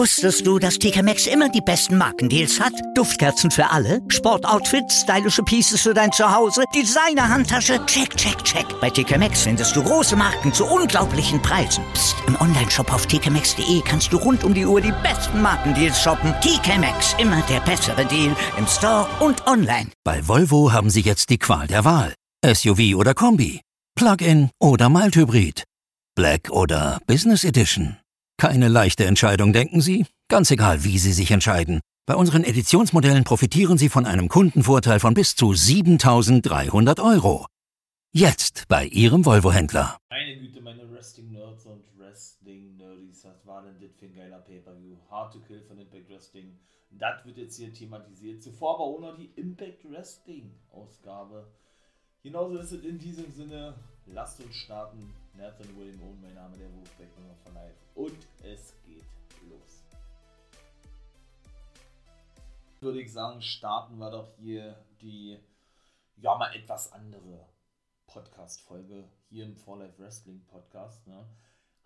Wusstest du, dass TK Maxx immer die besten Markendeals hat? Duftkerzen für alle, Sportoutfits, stylische Pieces für dein Zuhause, Designer-Handtasche, check, check, check. Bei TK Maxx findest du große Marken zu unglaublichen Preisen. Psst. im Onlineshop auf tkmaxx.de kannst du rund um die Uhr die besten Markendeals shoppen. TK Maxx, immer der bessere Deal im Store und online. Bei Volvo haben Sie jetzt die Qual der Wahl. SUV oder Kombi, Plug-in oder Mild-Hybrid, Black oder Business Edition. Keine leichte Entscheidung, denken Sie? Ganz egal, wie Sie sich entscheiden. Bei unseren Editionsmodellen profitieren Sie von einem Kundenvorteil von bis zu 7300 Euro. Jetzt bei Ihrem Volvo-Händler. Meine Güte, meine Wrestling-Nerds und Wrestling-Nerdies, was war denn das für ein geiler Pay-Per-View? Hard to Kill von Impact Wrestling. Das wird jetzt hier thematisiert. Zuvor aber auch noch die Impact Wrestling-Ausgabe. Genauso ist es in diesem Sinne. Lasst uns starten. Nathan William Owen, mein Name, der Nummer von Live. Und es geht los. Würde ich sagen, starten wir doch hier die, ja, mal etwas andere Podcast-Folge hier im For Life Wrestling Podcast. Ne?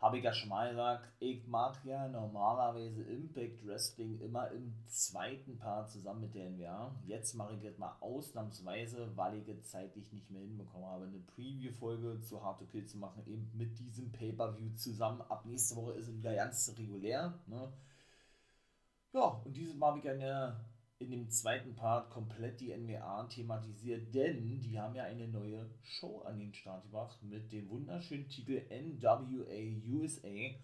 Habe ich ja schon mal gesagt, ich mag ja normalerweise Impact Wrestling immer im zweiten Part zusammen mit der NWA. Jetzt mache ich das mal ausnahmsweise, weil ich es zeitlich nicht mehr hinbekommen habe, eine Preview-Folge zu Hard to Kill zu machen, eben mit diesem Pay-Per-View zusammen. Ab nächste Woche ist es wieder ganz regulär. Ne? Ja, und dieses Mal habe ich eine in dem zweiten Part komplett die NWA thematisiert, denn die haben ja eine neue Show an den Start gebracht mit dem wunderschönen Titel NWA USA.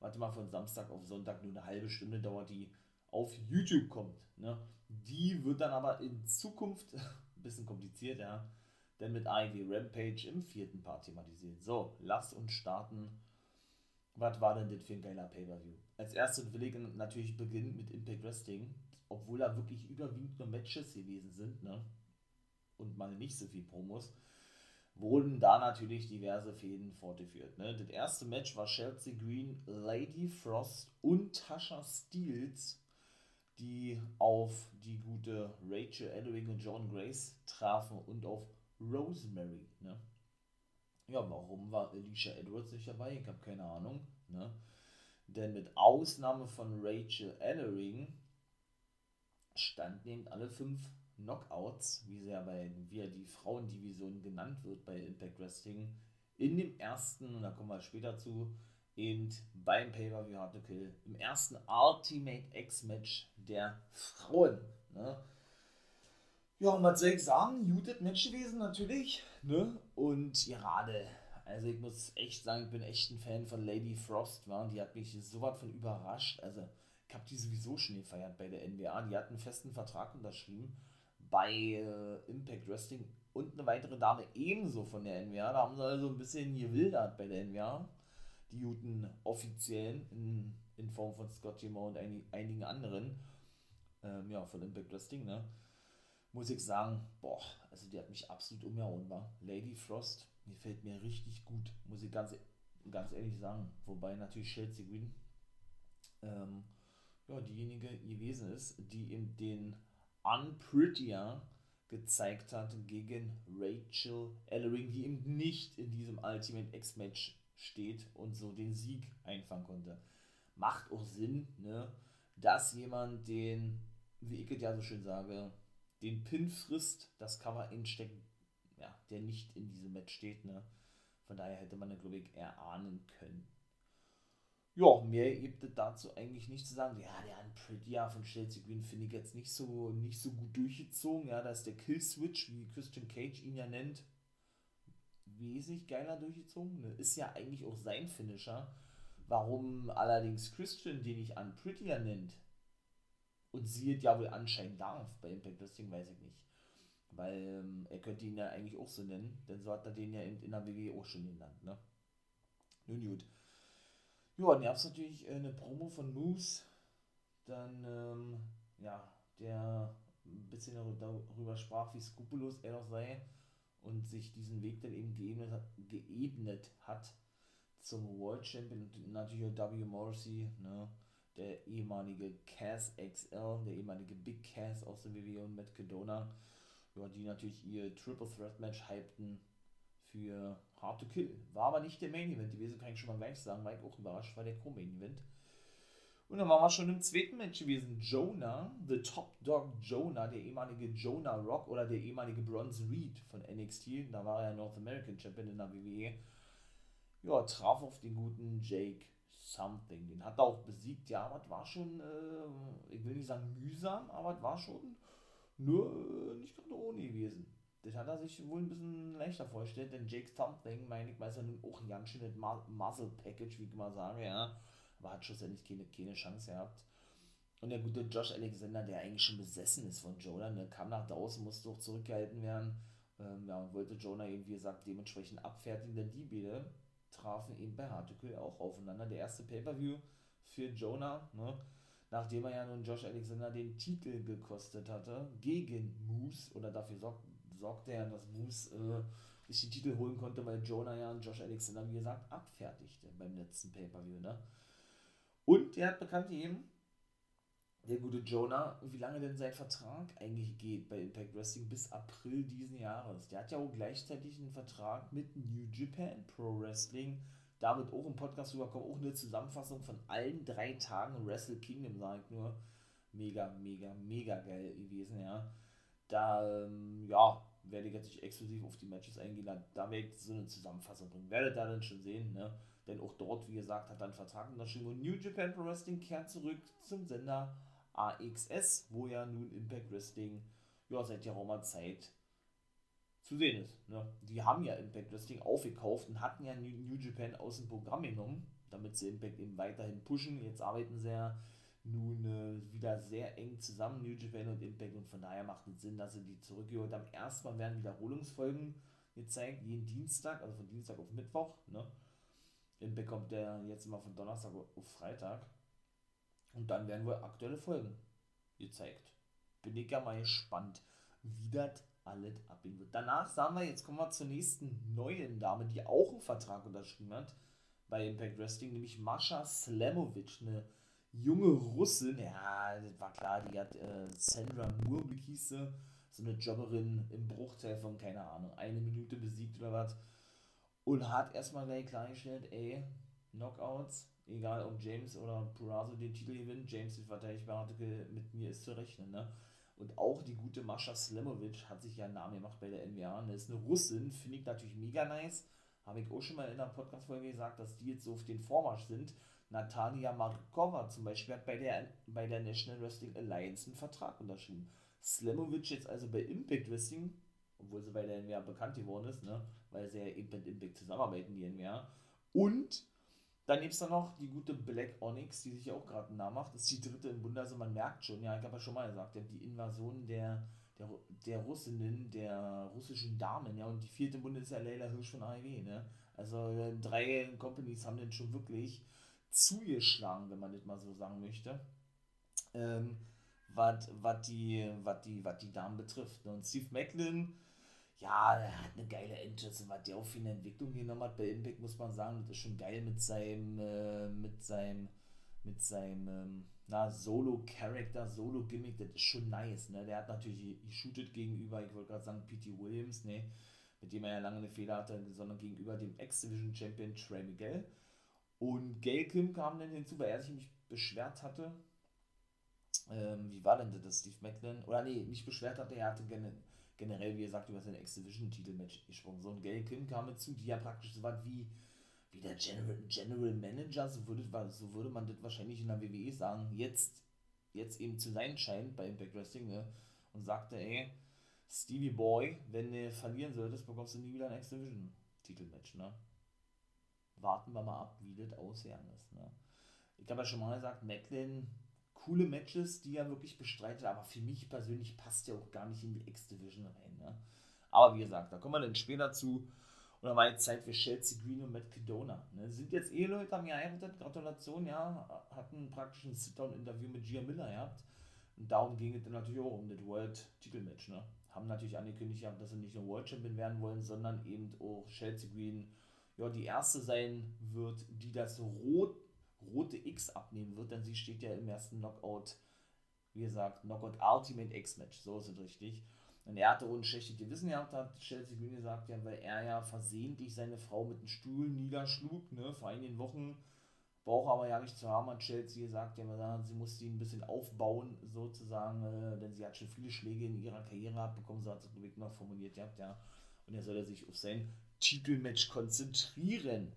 Warte mal, von Samstag auf Sonntag nur eine halbe Stunde dauert, die auf YouTube kommt. Ne? Die wird dann aber in Zukunft ein bisschen kompliziert, ja, denn mit AEW Rampage im vierten Part thematisiert. So, lasst uns starten. Was war denn das für ein geiler Pay-Per-View? Als erstes will ich natürlich beginnen mit Impact Wrestling obwohl da wirklich überwiegend nur Matches gewesen sind, ne? Und mal nicht so viel Promos, wurden da natürlich diverse Fäden fortgeführt. Ne? Das erste Match war Chelsea Green, Lady Frost und Tasha Steels, die auf die gute Rachel Edwing und John Grace trafen und auf Rosemary. Ne? Ja, warum war Alicia Edwards nicht dabei? Ich habe keine Ahnung. Ne? Denn mit Ausnahme von Rachel Ellering standnehmend alle fünf Knockouts, wie sie ja bei wie ja die Frauendivision genannt wird bei Impact Wrestling, in dem ersten, und da kommen wir später zu, eben beim Pay-Per-View Hard to Kill, im ersten Ultimate X-Match der Frauen. Ne? Ja, und was soll ich sagen? Muted Match gewesen natürlich. Ne? Und gerade, also ich muss echt sagen, ich bin echt ein Fan von Lady Frost. Wa? Die hat mich so was von überrascht. Also habe die sowieso schon gefeiert bei der NBA. Die hat einen festen Vertrag unterschrieben bei äh, Impact Wrestling und eine weitere Dame ebenso von der NBA. Da haben sie also ein bisschen gewildert bei der NBA. Die guten Offiziellen in, in Form von Scott Jimmer und ein, einigen anderen. Ähm, ja, von Impact Wrestling, ne? Muss ich sagen, boah, also die hat mich absolut umgehauen, war. Lady Frost, die fällt mir richtig gut, muss ich ganz, ganz ehrlich sagen. Wobei natürlich Chelsea Green ähm, ja, diejenige gewesen ist, die ihm den Unprettier gezeigt hat gegen Rachel Ellering, die eben nicht in diesem Ultimate X-Match steht und so den Sieg einfangen konnte. Macht auch Sinn, ne, dass jemand den, wie ich es ja so schön sage, den Pin frisst, das Cover einsteckt, ja, der nicht in diesem Match steht, ne. Von daher hätte man, glaube ich, erahnen können ja, mehr gibt es dazu eigentlich nicht zu sagen. Ja, der Unprettier von Chelsea Green finde ich jetzt nicht so, nicht so gut durchgezogen. Ja, da ist der Kill-Switch, wie Christian Cage ihn ja nennt, wesentlich geiler durchgezogen. Ne? Ist ja eigentlich auch sein Finisher. Warum allerdings Christian den nicht Unprettier nennt und sie es ja wohl anscheinend darf bei Impact Wrestling, weiß ich nicht. Weil ähm, er könnte ihn ja eigentlich auch so nennen, denn so hat er den ja in der WWE auch schon genannt. Ne? Nun gut. Ja, dann gab es natürlich äh, eine Promo von Moose, dann, ähm, ja, der ein bisschen darüber sprach, wie skrupellos er doch sei und sich diesen Weg dann eben geebnet hat, geebnet hat zum World Champion und natürlich auch W. Morrissey, ne, der ehemalige Cass XL, der ehemalige Big Cass aus der WWE und Matt Cadona, ja, die natürlich ihr Triple Threat Match hypten für Hard to Kill. War aber nicht der Main Event gewesen, kann ich schon mal gleich sagen, war ich auch überrascht, war der Co-Main Event. Und dann waren wir schon im zweiten Match gewesen. Jonah, The Top Dog Jonah, der ehemalige Jonah Rock oder der ehemalige Bronze Reed von NXT, da war er North American Champion in der WWE, ja, traf auf den guten Jake Something. Den hat er auch besiegt. Ja, aber es war schon, äh, ich will nicht sagen mühsam, aber es war schon nur äh, nicht gerade ohne gewesen. Das hat er sich wohl ein bisschen leichter vorgestellt, denn Jake Something, meine ich, weiß ja nun auch ganz schön das Muscle Package, wie ich mal sage, ja aber hat schlussendlich keine, keine Chance gehabt. Und der gute Josh Alexander, der eigentlich schon besessen ist von Jonah, ne, kam nach draußen, musste auch zurückgehalten werden. Ähm, ja, und wollte Jonah eben, wie gesagt, dementsprechend abfertigen, denn die beide trafen eben bei Hartlepool auch aufeinander. Der erste Pay-Per-View für Jonah, ne, nachdem er ja nun Josh Alexander den Titel gekostet hatte, gegen Moose, oder dafür sorg, sorgte er, dass Moose äh, sich die Titel holen konnte, weil Jonah ja Josh Alexander, wie gesagt, abfertigte beim letzten Pay-Per-View. Ne? Und der hat bekannt gegeben, der gute Jonah, wie lange denn sein Vertrag eigentlich geht bei Impact Wrestling bis April diesen Jahres. Der hat ja auch gleichzeitig einen Vertrag mit New Japan Pro Wrestling. Da wird auch im Podcast rüberkommen, auch eine Zusammenfassung von allen drei Tagen Wrestle Kingdom, sage ich nur. Mega, mega, mega geil gewesen, ja. Da, ähm, ja, werde ich jetzt nicht exklusiv auf die Matches eingehen, da werde ich so eine Zusammenfassung bringen. Werdet ihr dann schon sehen, ne? Denn auch dort, wie gesagt, hat einen Vertrag unterschrieben. Und New Japan Pro Wrestling kehrt zurück zum Sender AXS, wo ja nun Impact Wrestling ja, seit geraumer Zeit zu sehen ist. Ne? Die haben ja Impact Wrestling aufgekauft und hatten ja New Japan aus dem Programm genommen, damit sie Impact eben weiterhin pushen. Jetzt arbeiten sie ja nun äh, wieder sehr eng zusammen, New Japan und Impact, und von daher macht es Sinn, dass sie die zurückgeholt haben. Erstmal werden Wiederholungsfolgen gezeigt, jeden Dienstag, also von Dienstag auf Mittwoch. Ne? Impact kommt der jetzt immer von Donnerstag auf Freitag. Und dann werden wohl aktuelle Folgen gezeigt. Bin ich ja mal gespannt, wie das alles abgehen wird. Danach sagen wir, jetzt kommen wir zur nächsten neuen Dame, die auch einen Vertrag unterschrieben hat bei Impact Wrestling, nämlich Mascha Slamovic, eine junge Russin. Ja, war klar, die hat äh, Sandra Moore hieß so eine Jobberin im Bruchteil von, keine Ahnung, eine Minute besiegt oder was und hat erstmal gleich klargestellt, ey, Knockouts, egal ob James oder Purazo den Titel gewinnt, James die verteidigbare mit mir ist zu rechnen, ne? Und auch die gute Mascha Slemovic hat sich ja einen Namen gemacht bei der NBA. Das ist eine Russin, finde ich natürlich mega nice. Habe ich auch schon mal in einer Podcast-Folge gesagt, dass die jetzt so auf den Vormarsch sind. Natalia Markova zum Beispiel hat bei der, bei der National Wrestling Alliance einen Vertrag unterschrieben. Slemovic jetzt also bei Impact Wrestling obwohl sie bei der NWA bekannt geworden ist, ne? weil sie ja eben mit Impact zusammenarbeiten, die NWA. Und dann gibt es da noch die gute Black Onyx, die sich auch gerade Namen macht. Das ist die dritte im Bunde, also man merkt schon, ja, ich habe ja schon mal gesagt, die Invasion der, der, der Russinnen, der russischen Damen, ja, und die vierte im Bunde ist ja Leila Hirsch von AEW, ne? Also äh, drei Companies haben den schon wirklich zugeschlagen, wenn man das mal so sagen möchte. Ähm, was die, die, die Damen betrifft. Ne? Und Steve Macklin, ja, er hat eine geile Entrance, was der auch für eine Entwicklung genommen hat bei Impact, muss man sagen, das ist schon geil mit seinem, äh, mit seinem, mit seinem, ähm, na, Solo-Character, Solo-Gimmick, das ist schon nice, ne, der hat natürlich geshootet gegenüber, ich wollte gerade sagen, P.T. Williams, ne, mit dem er ja lange eine Fehler hatte, sondern gegenüber dem X-Division-Champion Trey Miguel. Und Gail Kim kam dann hinzu, weil er sich nämlich beschwert hatte, ähm, wie war denn das, Steve Macklin? Oder nee, nicht beschwert hatte, er hatte generell generell, wie gesagt, über sein X-Division-Titelmatch gesprochen. So ein Gail Kim kam dazu, die ja praktisch so was wie, wie der General, General Manager, so würde, so würde man das wahrscheinlich in der WWE sagen, jetzt, jetzt eben zu sein scheint bei Impact Wrestling, ne? und sagte, ey, Stevie Boy, wenn du verlieren solltest, bekommst du nie wieder ein X-Division-Titelmatch, ne? Warten wir mal ab, wie das ausgegangen ist, ne? Ich habe ja schon mal gesagt, Macklin coole Matches, die er wirklich bestreitet, aber für mich persönlich passt er auch gar nicht in die X-Division rein. Ne? Aber wie gesagt, da kommen wir dann später zu. Und dann war jetzt Zeit für Chelsea Green und Matt Kedona. Ne? Sind jetzt Eheleute, haben geheiratet, Gratulation, ja. Hatten praktisch ein Sit-Down-Interview mit Gia Miller gehabt. Und darum ging es dann natürlich auch um das World-Titelmatch. Ne? Haben natürlich angekündigt, dass sie nicht nur World Champion werden wollen, sondern eben auch Chelsea Green ja, die erste sein wird, die das Rot rote X abnehmen wird, denn sie steht ja im ersten Knockout, wie gesagt, Knockout Ultimate X-Match, so ist es richtig. Und er hatte uns schlechte Gewissen gehabt, hat Chelsea Green gesagt, ja, weil er ja versehentlich seine Frau mit einem Stuhl niederschlug, ne, vor einigen Wochen braucht aber ja nicht zu haben, hat Chelsea gesagt, ja, sie musste ihn ein bisschen aufbauen, sozusagen, äh, denn sie hat schon viele Schläge in ihrer Karriere abbekommen, so hat es Ludwig mal formuliert gehabt, ja. Und er soll sich auf sein Titelmatch konzentrieren.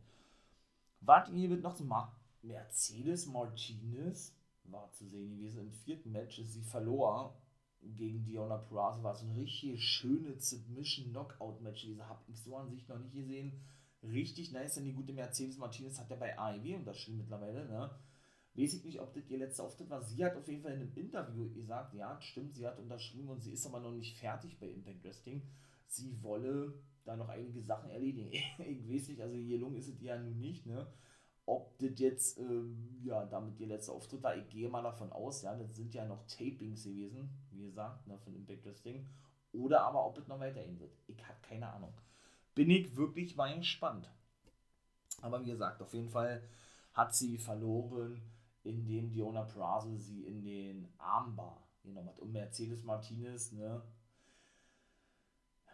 Warten hier wird noch zum Mercedes Martinez, war zu sehen gewesen im vierten Match, sie verlor gegen Diona Purrazzo, war so ein richtig schönes Submission-Knockout-Match, diese habe ich so an sich noch nicht gesehen richtig nice, denn die gute Mercedes Martinez hat ja bei AEW unterschrieben mittlerweile, ne? Weiß ich nicht, ob das ihr letzter Auftritt war. Sie hat auf jeden Fall in einem Interview gesagt, ja, stimmt, sie hat unterschrieben und sie ist aber noch nicht fertig bei Impact Wrestling. Sie wolle da noch einige Sachen erledigen. ich weiß nicht, also gelungen ist es ja nun nicht, ne? Ob das jetzt, ähm, ja, damit ihr letzter Auftritt war, ich gehe mal davon aus, ja, das sind ja noch Tapings gewesen, wie gesagt, ne, von Impact Wrestling. Oder aber ob es noch weitergehen wird. Ich habe keine Ahnung bin ich wirklich mal gespannt. Aber wie gesagt, auf jeden Fall hat sie verloren, indem Diona Prazo sie in den Armbar genommen hat. Und Mercedes Martinez, ne,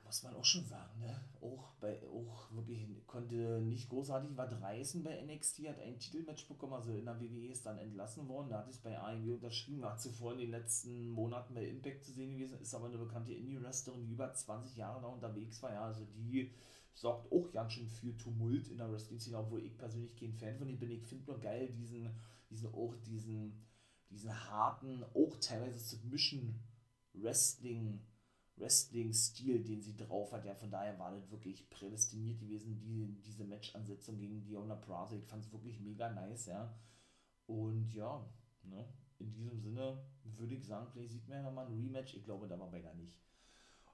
muss man auch schon sagen, ne? Auch bei, auch wirklich konnte nicht großartig was reißen bei NXT, hat ein Titelmatch bekommen, also in der WWE ist dann entlassen worden, da hat es bei AEW unterschrieben, war zuvor in den letzten Monaten bei Impact zu sehen gewesen, ist aber eine bekannte Indie-Wrestlerin, die über 20 Jahre da unterwegs war, ja, also die sorgt auch ganz schön für Tumult in der Wrestling-Szene, obwohl ich persönlich kein Fan von ihr bin, ich finde nur geil diesen, diesen, auch diesen, diesen harten, auch teilweise Submission Wrestling Wrestling-Stil, den sie drauf hat. Ja, von daher war das wirklich prädestiniert gewesen, die, diese Match-Ansetzung gegen Diona Prazo. Ich fand es wirklich mega nice, ja. Und ja, ne, in diesem Sinne würde ich sagen, vielleicht sieht man ja nochmal ein Rematch. Ich glaube da war bei gar nicht.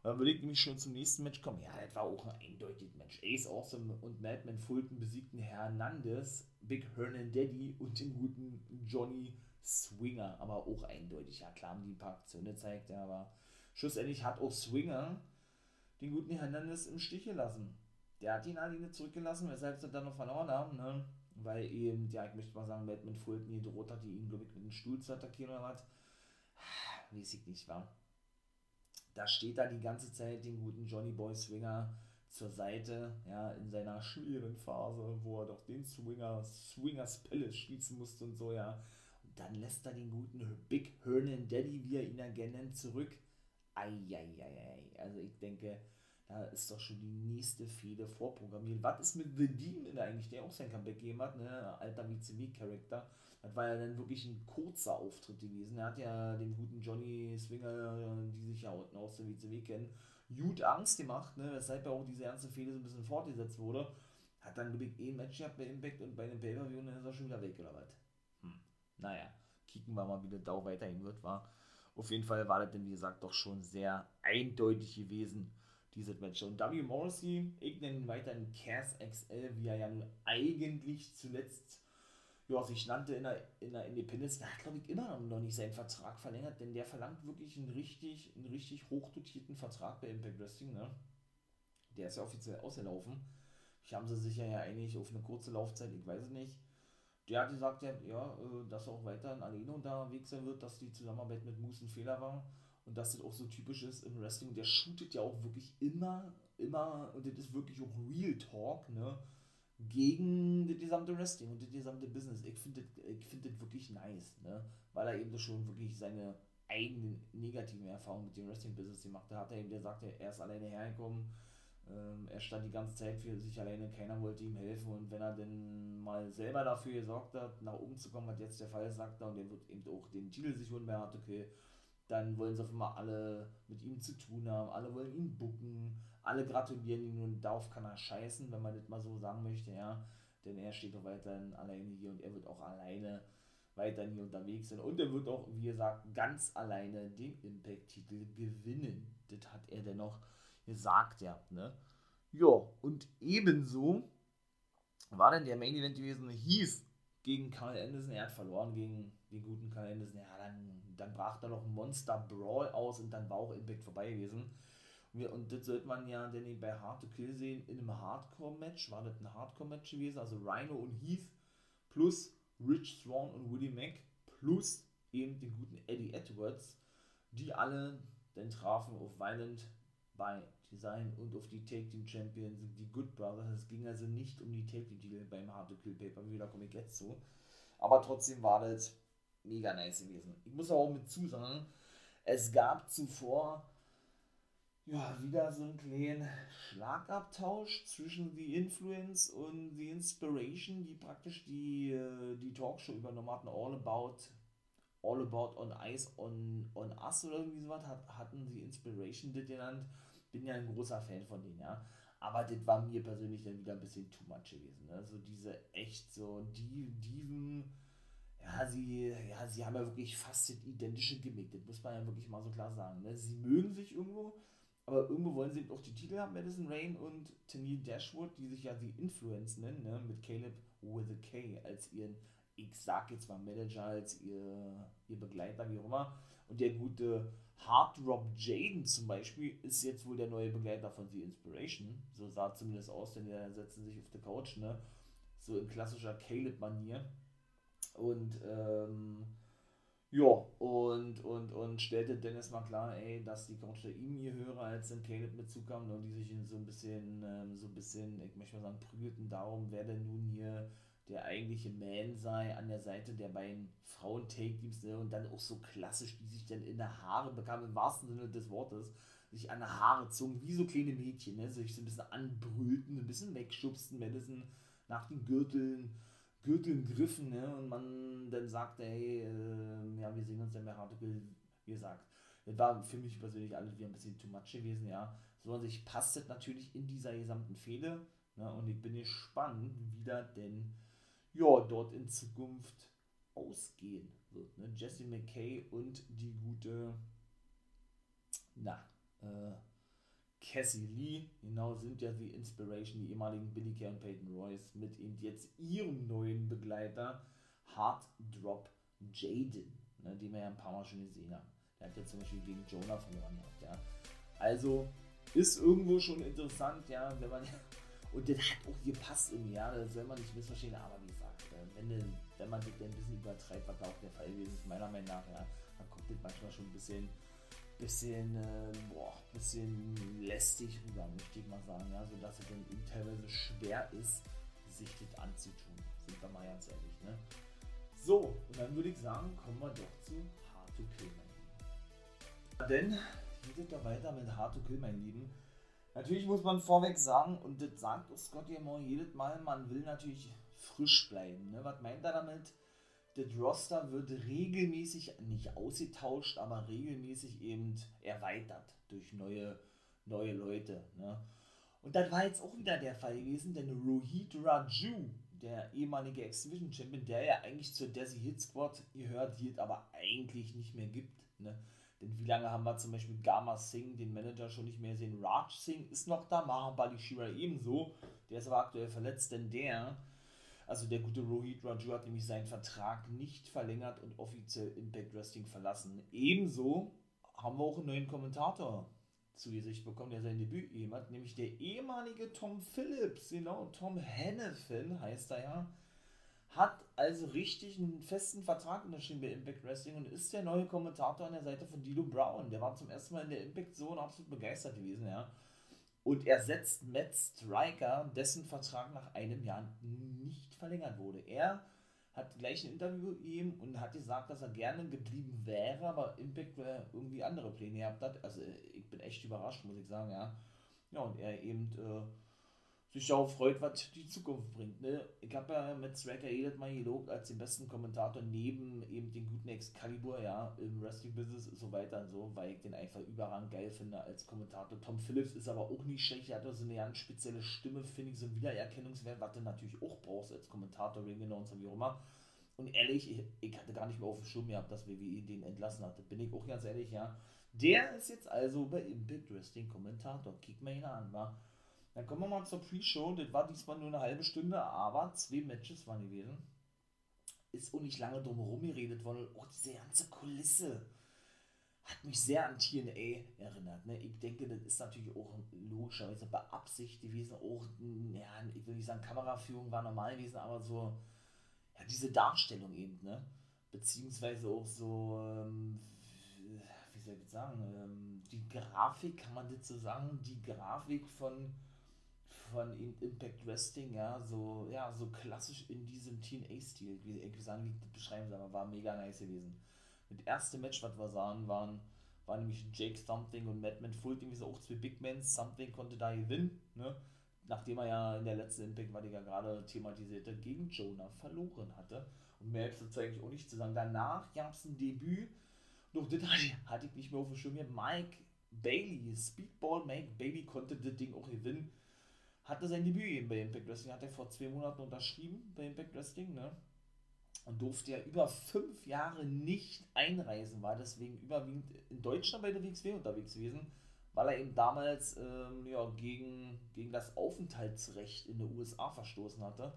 Und dann würde ich nämlich schon zum nächsten Match kommen. Ja, das war auch ein eindeutiges Match. Ace Awesome und Madman Fulton besiegten Hernandez, Big Hernan Daddy und den guten Johnny Swinger. Aber auch eindeutig. Ja, klar haben die ein paar Aktionen gezeigt, ja, aber Schlussendlich hat auch Swinger den guten Hernandez im Stich gelassen. Der hat ihn alleine zurückgelassen, weshalb sie dann noch verloren haben, ne? Weil eben, ja, ich möchte mal sagen, Batman Fulton ihn droht hat, ihn, glaube ich, mit einem Stuhl zu attackieren oder was. Weiß ich nicht, war. Da steht da die ganze Zeit den guten Johnny Boy Swinger zur Seite, ja, in seiner schwierigen Phase, wo er doch den Swinger, Swingers Palace schließen musste und so, ja. Und dann lässt er den guten Big Hernan Daddy, wie er ihn ja nennt, zurück Eieiei. Also ich denke, da ist doch schon die nächste Fehde vorprogrammiert. Was ist mit The Demon eigentlich, der auch sein Comeback gegeben hat, ne? Alter WCW-Charakter. Das war ja dann wirklich ein kurzer Auftritt gewesen. Er hat ja dem guten Johnny Swinger, die sich ja unten aus der WCW kennen, gut Angst gemacht, ne? weshalb ja auch diese ernste Fehde so ein bisschen fortgesetzt wurde. Hat dann, glaube ich, eh ein Match gehabt bei Impact und bei einem Pay-Per-View und dann ist er schon wieder weg, oder was? Hm. Naja, kicken wir mal, wie das da weiterhin wird, war. Auf jeden Fall war das denn, wie gesagt, doch schon sehr eindeutig gewesen, dieses Match. Und W. Morrissey, ich nenne ihn weiterhin Cass XL, wie er ja nun eigentlich zuletzt ja, sich nannte in der, in der Independence, der hat, glaube ich, immer noch nicht seinen Vertrag verlängert, denn der verlangt wirklich einen richtig, einen richtig hochdotierten Vertrag bei Impact Wrestling, ne? Der ist ja offiziell ausgelaufen. Ich haben sie sicher ja eigentlich auf eine kurze Laufzeit, ich weiß es nicht der hat gesagt, ja, ja, äh, dass er auch weiterhin alleine unterwegs sein wird, dass die Zusammenarbeit mit Moose ein Fehler war und dass das auch so typisch ist im Wrestling. Der shootet ja auch wirklich immer, immer, und das ist wirklich auch Real Talk, ne, gegen das gesamte Wrestling und das gesamte Business. Ich finde das, find wirklich nice, ne, weil er eben schon wirklich seine eigenen negativen Erfahrungen mit dem Wrestling-Business gemacht hat. Er eben, der sagte, er ist alleine hergekommen, ähm, er stand die ganze Zeit für sich alleine, keiner wollte ihm helfen und wenn er denn mal selber dafür gesorgt hat, nach oben zu kommen, was jetzt der Fall sagt er, und er wird eben auch den Titel sich holen Hard okay, dann wollen sie auf einmal alle mit ihm zu tun haben, alle wollen ihn bucken, alle gratulieren ihm und darauf kann er scheißen, wenn man das mal so sagen möchte, ja, denn er steht doch weiterhin alleine hier und er wird auch alleine weiterhin hier unterwegs sein und er wird auch, wie gesagt, ganz alleine den Impact-Titel gewinnen. Das hat er dennoch gesagt ja, ne? Ja, und ebenso war dann der Main Event gewesen, hieß gegen Carl Anderson, er hat verloren gegen den guten Carl Anderson, ja, dann, dann brach da noch ein Monster Brawl aus und dann war auch Impact vorbei gewesen. Und, und das sollte man ja denn bei Hard to Kill sehen, in einem Hardcore-Match, war das ein Hardcore-Match gewesen, also Rhino und Heath plus Rich Swan und Woody Mack plus eben den guten Eddie Edwards, die alle dann trafen auf Violent bei Design und auf die Take Team Champions, die Good Brothers. Es ging also nicht um die Take Team Titel beim Hard to Kill Paper, wie da komme ich jetzt zu. Aber trotzdem war das mega nice gewesen. Ich muss auch mit zusagen, es gab zuvor ja, wieder so einen kleinen Schlagabtausch zwischen The Influence und The Inspiration, die praktisch die, äh, die Talkshow übernommen hatten, All About All About on Ice on, on Us oder irgendwie sowas, hat, hatten The Inspiration das genannt. Bin ja ein großer Fan von denen, ja. Aber das war mir persönlich dann wieder ein bisschen too much gewesen. Ne? So diese echt so Diven, ja, sie, ja, sie haben ja wirklich fast das identische Gimmick, das muss man ja wirklich mal so klar sagen. Ne? Sie mögen sich irgendwo, aber irgendwo wollen sie auch die Titel haben, Madison Rain und Tennille Dashwood, die sich ja die Influence nennen, ne? mit Caleb with a K als ihren, ich sag jetzt mal Manager, als ihr, ihr Begleiter, wie auch immer. Und der gute Hard Rob Jaden zum Beispiel ist jetzt wohl der neue Begleiter von The Inspiration. So sah zumindest aus, denn der setzen sich auf der Couch, ne? So in klassischer Caleb-Manier. Und ähm, ja, und, und, und stellte Dennis mal klar, ey, dass die Coach ihm ihr höher als in Caleb mit und die sich so ein bisschen, ähm, so ein bisschen, ich möchte mal sagen, prügelten darum, wer denn nun hier der eigentliche Man sei an der Seite der beiden Frauen-Take-Teams ne? und dann auch so klassisch, die sich dann in der Haare bekamen, im wahrsten Sinne des Wortes, sich an der Haare zogen, wie so kleine Mädchen, ne? sich so ein bisschen anbrüllten, ein bisschen wegschubsten, Madison nach den Gürteln Gürteln griffen ne? und man dann sagte, hey, äh, ja, wir sehen uns dann bei Hartwell, wie gesagt. Das war für mich persönlich alles wieder ein bisschen too much gewesen, ja. So an sich passt es natürlich in dieser gesamten Fehde. Ne? Und ich bin gespannt, wie das denn ja, dort in Zukunft ausgehen wird. Ne? Jesse McKay und die gute, na, äh, Cassie Lee, genau, sind ja die Inspiration, die ehemaligen Billy Kay und Peyton Royce, mit eben jetzt ihrem neuen Begleiter, Hard Drop Jaden, ne, den wir ja ein paar Mal schon gesehen haben. Der hat ja zum Beispiel gegen Jonah verloren ja. Also ist irgendwo schon interessant, ja, wenn man, und das hat auch gepasst irgendwie, ja, das soll man nicht missverstehen, aber äh, wenn, man das ein bisschen übertreibt, was da auch der Fall gewesen ist, meiner Meinung nach, ja, dann kommt das manchmal schon ein bisschen bisschen, äh, boah, bisschen lästig rüber, möchte ich mal sagen, ja, sodass es dann teilweise schwer ist, sich das anzutun. Sind wir mal ganz ehrlich, ne? So, und dann würde ich sagen, kommen wir doch zu Hard to Kill, mein Lieben. Denn geht es doch weiter mit Hard to Kill, mein Lieben. Natürlich muss man vorweg sagen, und das sagt auch Scott ja jedes Mal, man will natürlich frisch bleiben. Ne? Was meint er damit? das Roster wird regelmäßig, nicht ausgetauscht, aber regelmäßig eben erweitert durch neue, neue Leute. Ne? Und das war jetzt auch wieder der Fall gewesen, denn Rohit Raju, der ehemalige X-Division-Champion, der ja eigentlich zur Desi Hit Squad gehört, die es aber eigentlich nicht mehr gibt. Ne? Denn wie lange haben wir zum Beispiel Gama Singh, den Manager, schon nicht mehr gesehen? Raj Singh ist noch da, Mahabali Shira ebenso. Der ist aber aktuell verletzt, denn der also der gute Rohit Raju hat nämlich seinen Vertrag nicht verlängert und offiziell Impact Wrestling verlassen. Ebenso haben wir auch einen neuen Kommentator zu Gesicht bekommen, der sein Debüt gegeben hat, nämlich der ehemalige Tom Phillips, genau, Tom Hennefin heißt er ja, hat also richtig einen festen Vertrag unterschrieben bei Impact Wrestling und ist der neue Kommentator an der Seite von Dilo Brown. Der war zum ersten Mal in der Impact Zone absolut begeistert gewesen, ja. Und er setzt Matt Striker, dessen Vertrag nach einem Jahr nicht verlängert wurde. Er hat gleich ein Interview gegeben und hat gesagt, dass er gerne geblieben wäre, aber Impact irgendwie andere Pläne gehabt hat. Also ich bin echt überrascht, muss ich sagen, ja. Ja, und er eben äh, sich darauf freut, was die Zukunft bringt. Ne? Ich habe ja mit Striker jedes Mal gelobt als den besten Kommentator neben eben den guten Excalibur, ja, im Wrestling-Business und so weiter und so, weil ich den einfach überragend geil finde als Kommentator. Tom Phillips ist aber auch nicht schlecht, er hat so eine ganz spezielle Stimme, finde ich, so ein Wiedererkennungswert, was du natürlich auch brauchst als Kommentator, Ring und so wie auch immer. Und ehrlich, ich, ich, hatte gar nicht mehr auf dem Schirm gehabt, dass WWE den entlassen hatte. Bin ich auch ganz ehrlich, ja. Der ist jetzt also bei Impact Wrestling Kommentator. Kick mal ihn an, war. Dann kommen wir mal zur Pre-Show. Das war diesmal nur eine halbe Stunde, aber zwei Matches waren gewesen. Ist auch nicht lange drum herum geredet worden. Auch diese ganze Kulisse hat mich sehr an TNA erinnert. Ne? Ich denke, das ist natürlich auch logischerweise beabsichtigt gewesen. Auch, ja, ich will nicht sagen, Kameraführung war normal gewesen, aber so, ja, diese Darstellung eben, ne? Beziehungsweise auch so, ähm, wie soll ich das sagen, ähm, die Grafik, kann man das so sagen, die Grafik von von Impact Wrestling, ja, so, ja, so klassisch in diesem TNA-Stil, wie irgendwie sagen, wie beschreiben sie, aber war mega nice gewesen. Das erste Match, was wir sahen, waren, waren nämlich Jake Something und Madman Fulton, irgendwie so auch zwei Big Mans. Something konnte da gewinnen, ne? Nachdem er ja in der letzten Impact, was ich ja gerade thematisierte, gegen Jonah verloren hatte. Und mehr gibt es eigentlich auch nicht zu sagen. Danach gab es ein Debüt, doch das hatte ich nicht mehr auf dem Schirm. Mike Bailey, Speedball Mike Bailey konnte das Ding auch gewinnen. Hatte sein Debüt eben bei Impact Wrestling, hat er vor zwei Monaten unterschrieben bei Impact Wrestling, ne? Und durfte ja über fünf Jahre nicht einreisen, war deswegen überwiegend in Deutschland bei der WXW unterwegs gewesen, weil er eben damals ähm, ja, gegen, gegen das Aufenthaltsrecht in den USA verstoßen hatte.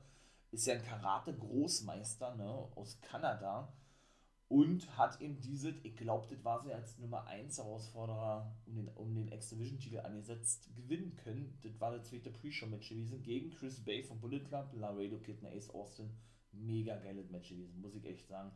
Ist ja ein Karate-Großmeister ne, aus Kanada und hat eben diese, ich glaube, das war sie als Nummer 1 Herausforderer um den, um den X-Division-Titel angesetzt, gewinnen können. Das war der zweite Pre-Show-Match gewesen gegen Chris Bay vom Bullet Club, Laredo Kid Ace Austin. Mega geiles Match gewesen, muss ich echt sagen.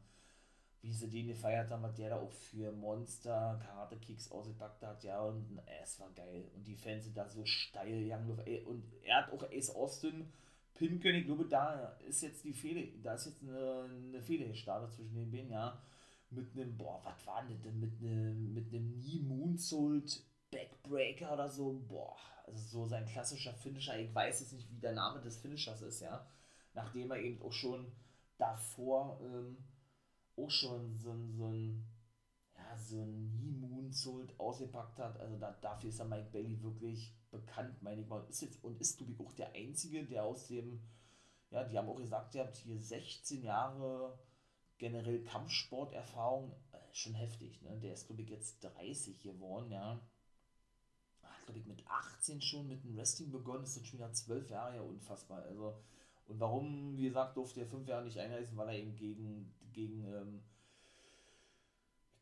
Wie sie den gefeiert haben, hat der da auch für Monster Karate-Kicks ausgepackt hat, ja, und es war geil. Und die Fans sind da so steil gegangen. Und er hat auch Ace Austin Pinkönig, glaube, da ist jetzt die Fehler, da ist jetzt eine, eine Fehler gestartet zwischen den beiden, ja. Mit einem, boah, was war denn mit einem, mit einem Knee Moonsault Backbreaker oder so, boah, also so sein klassischer Finisher, ich weiß jetzt nicht, wie der Name des Finishers ist, ja. Nachdem er eben auch schon davor ähm, auch schon so, so ein ja, so Knee Moonsault ausgepackt hat, also da, dafür ist er Mike Bailey wirklich bekannt, meine ich mal. Ist jetzt, und ist, glaube ich, auch der Einzige, der aus dem, ja, die haben auch gesagt, ihr habt hier 16 Jahre generell Kampfsporterfahrung, äh, schon heftig, ne? Der ist, glaube ich, jetzt 30 geworden, ja. Hat, glaube ich, mit 18 schon mit dem Wrestling begonnen, ist jetzt schon wieder 12 Jahre, ja, unfassbar. Also, und warum, wie gesagt, durfte er 5 Jahre nicht einreisen, weil er eben gegen, gegen ähm,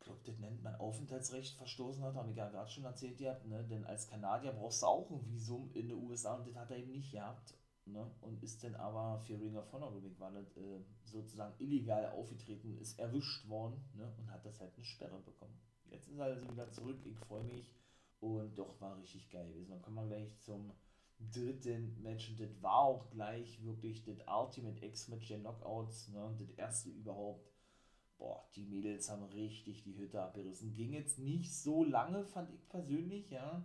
glaube, das nennt man Aufenthaltsrecht verstoßen hat, haben wir ja gerade schon erzählt gehabt, ne? denn als Kanadier brauchst du auch ein Visum in den USA und das hat er eben nicht gehabt. Ne? Und ist dann aber für Ring of Honor, ich, war das äh, sozusagen illegal aufgetreten, ist erwischt worden ne? und hat das halt eine Sperre bekommen. Jetzt ist er also wieder zurück, ich freue mich und doch war richtig geil gewesen. Dann kommen wir gleich zum dritten Match und das war auch gleich wirklich das Ultimate X-Match der Knockouts, ne? das erste überhaupt boah, die Mädels haben richtig die Hütte abgerissen. Ging jetzt nicht so lange, fand ich persönlich, ja.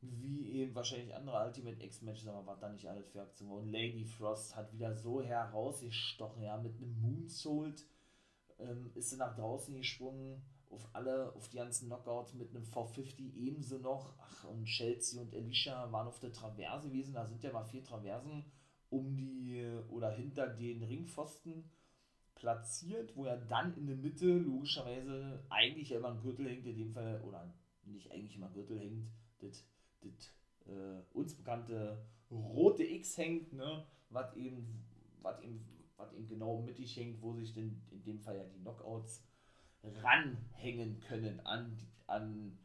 Wie eben wahrscheinlich andere Ultimate X-Matches, aber war da nicht alles für Aktion. Und Lady Frost hat wieder so herausgestochen, ja, mit einem Moonsault ähm, ist sie nach draußen gesprungen, auf alle, auf die ganzen Knockouts mit einem V50 ebenso noch. Ach, und Chelsea und Alicia waren auf der Traverse gewesen, da sind ja mal vier Traversen um die oder hinter den Ringpfosten platziert, wo er dann in der Mitte logischerweise eigentlich immer ein Gürtel hängt, in dem Fall, oder nicht eigentlich immer ein Gürtel hängt, das, das äh, uns bekannte rote X hängt, ne, was eben, was eben, was eben genau mittig hängt, wo sich denn in dem Fall ja die Knockouts ranhängen können an, an,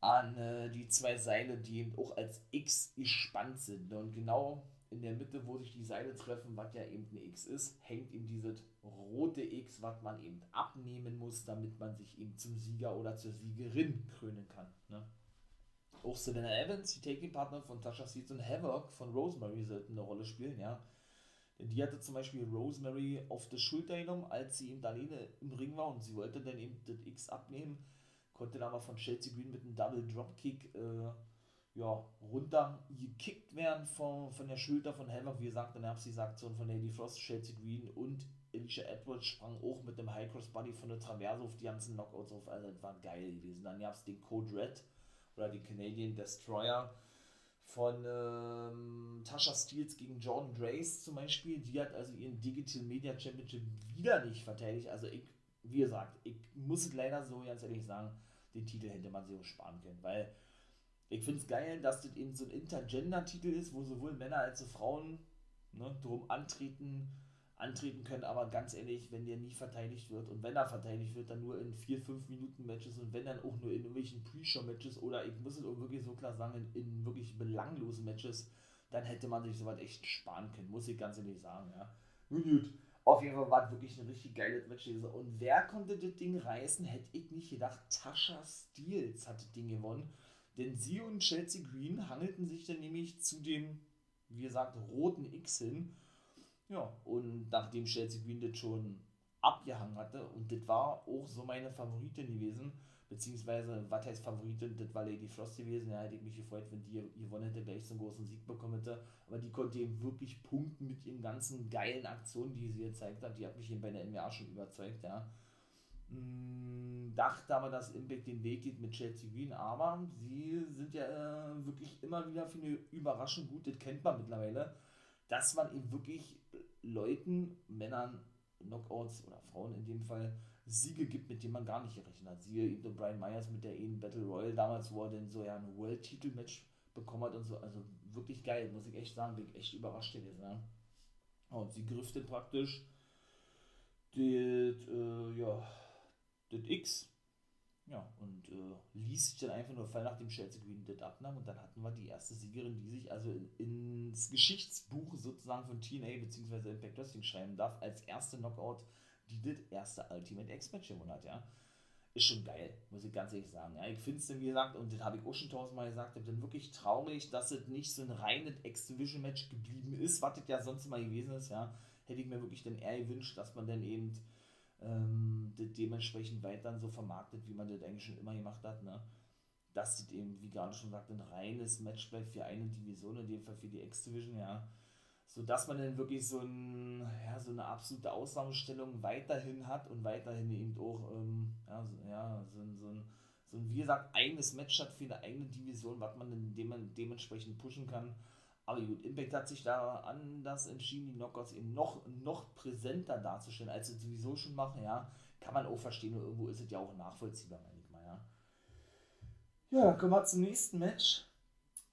an äh, die zwei Seile, die eben auch als X gespannt sind. Ne? Und genau in der Mitte, wo sich die Seile treffen, was ja eben ein X ist, hängt eben dieses rote X, was man eben abnehmen muss, damit man sich eben zum Sieger oder zur Siegerin krönen kann. Ne? Auch Savannah Evans, die Taking-Partner von Tasha Seeds und Havoc von Rosemary sollten eine Rolle spielen, ja. Denn die hatte zum Beispiel Rosemary auf die Schulter genommen, als sie eben alleine im Ring war und sie wollte dann eben das X abnehmen, konnte dann aber von Chelsea Green mit einem Double Dropkick äh, ja, runtergekickt werden von, von der Schulter von Helmer, wie gesagt, dann die Aktion von Lady Frost, Chelsea Green und Alicia Edwards sprang auch mit dem High Cross Body von der Traverse auf die ganzen Knockouts auf, also das war geil gewesen. Dann gab es den Code Red oder die Canadian Destroyer von ähm, Tasha Steels gegen Jordan Grace zum Beispiel. Die hat also ihren Digital Media Championship wieder nicht verteidigt. Also ich, wie gesagt, ich muss es leider so ganz ehrlich sagen, den Titel hätte man sich auch sparen können, weil ich finde es geil, dass das eben so ein Intergender-Titel ist, wo sowohl Männer als auch Frauen ne, drum antreten, antreten können, aber ganz ehrlich, wenn der nie verteidigt wird und wenn er verteidigt wird, dann nur in 4-5 Minuten Matches und wenn dann auch nur in irgendwelchen Pre-Show-Matches oder ich muss es auch wirklich so klar sagen, in, in, wirklich belanglosen Matches, dann hätte man sich sowas echt sparen können, muss ich ganz ehrlich sagen, ja. Nun gut, auf jeden Fall war es wirklich ein richtig geiles Match. Und wer konnte das Ding reißen, hätte ich nicht gedacht. Tasha Steels hat das Ding gewonnen Denn sie und Chelsea Green hangelten sich dann nämlich zu dem, wie gesagt, roten X hin. Ja, und nachdem Chelsea Green das schon abgehangen hatte, und das war auch so meine Favoritin gewesen, beziehungsweise, was heißt Favoritin, das war Lady Frost gewesen, ja, hätte ich mich gefreut, wenn die gewonnen hätte, gleich so einen großen Sieg bekommen hätte, aber die konnte eben wirklich punkten mit ihren ganzen geilen Aktionen, die sie gezeigt hat, die hat mich eben bei der NBA schon überzeugt, ja. Hm, dachte aber, dass Impact den Weg geht mit Chelsea Green, aber sie sind ja äh, wirklich immer wieder für eine Überraschung gut, das kennt man mittlerweile, dass man eben wirklich Leuten, Männern, Knockouts oder Frauen in dem Fall, Siege gibt, mit denen man gar nicht gerechnet hat. Siehe eben Brian Myers mit der einen Battle Royale damals, wo er dann so ja ein World-Titel-Match bekommen hat und so. Also wirklich geil, muss ich echt sagen. Bin ich echt überrascht gewesen. Ja. Und sie griff dann praktisch das, äh, ja, das X. Ja, und äh, ließ sich dann einfach nur fallen, nachdem Chelsea Green das abnahm. Und dann hatten wir die erste Siegerin, die sich also ins Geschichtsbuch sozusagen von TNA bzw. Impact Wrestling schreiben darf, als erste Knockout die das erste Ultimate X-Match gewonnen hat, ja. Ist schon geil, muss ich ganz ehrlich sagen. Ja, ich finde es dann, wie gesagt, und das habe ich auch schon tausendmal gesagt, bin wirklich traurig, dass es nicht so ein reines X-Division-Match geblieben ist, was das ja sonst immer gewesen ist, ja. Hätte ich mir wirklich dann eher gewünscht, dass man dann eben ähm, das dementsprechend weiter so vermarktet, wie man das eigentlich schon immer gemacht hat, ne. Dass das eben, wie gerade schon gesagt, ein reines Match bleibt für eine Division, in dem Fall für die X-Division, ja so dass man dann wirklich so, ein, ja, so eine absolute Ausnahmestellung weiterhin hat und weiterhin eben auch ähm, ja, so, ja, so, ein, so, ein, so ein, wie gesagt, eigenes Match hat für eine eigene Division, was man dann dem, dementsprechend pushen kann. Aber gut, Impact hat sich da anders entschieden, die Knockouts eben noch, noch präsenter darzustellen, als sie sowieso schon machen, ja. Kann man auch verstehen, und irgendwo ist es ja auch nachvollziehbar, meine ich mal, ja. Ja, dann kommen wir zum nächsten Match.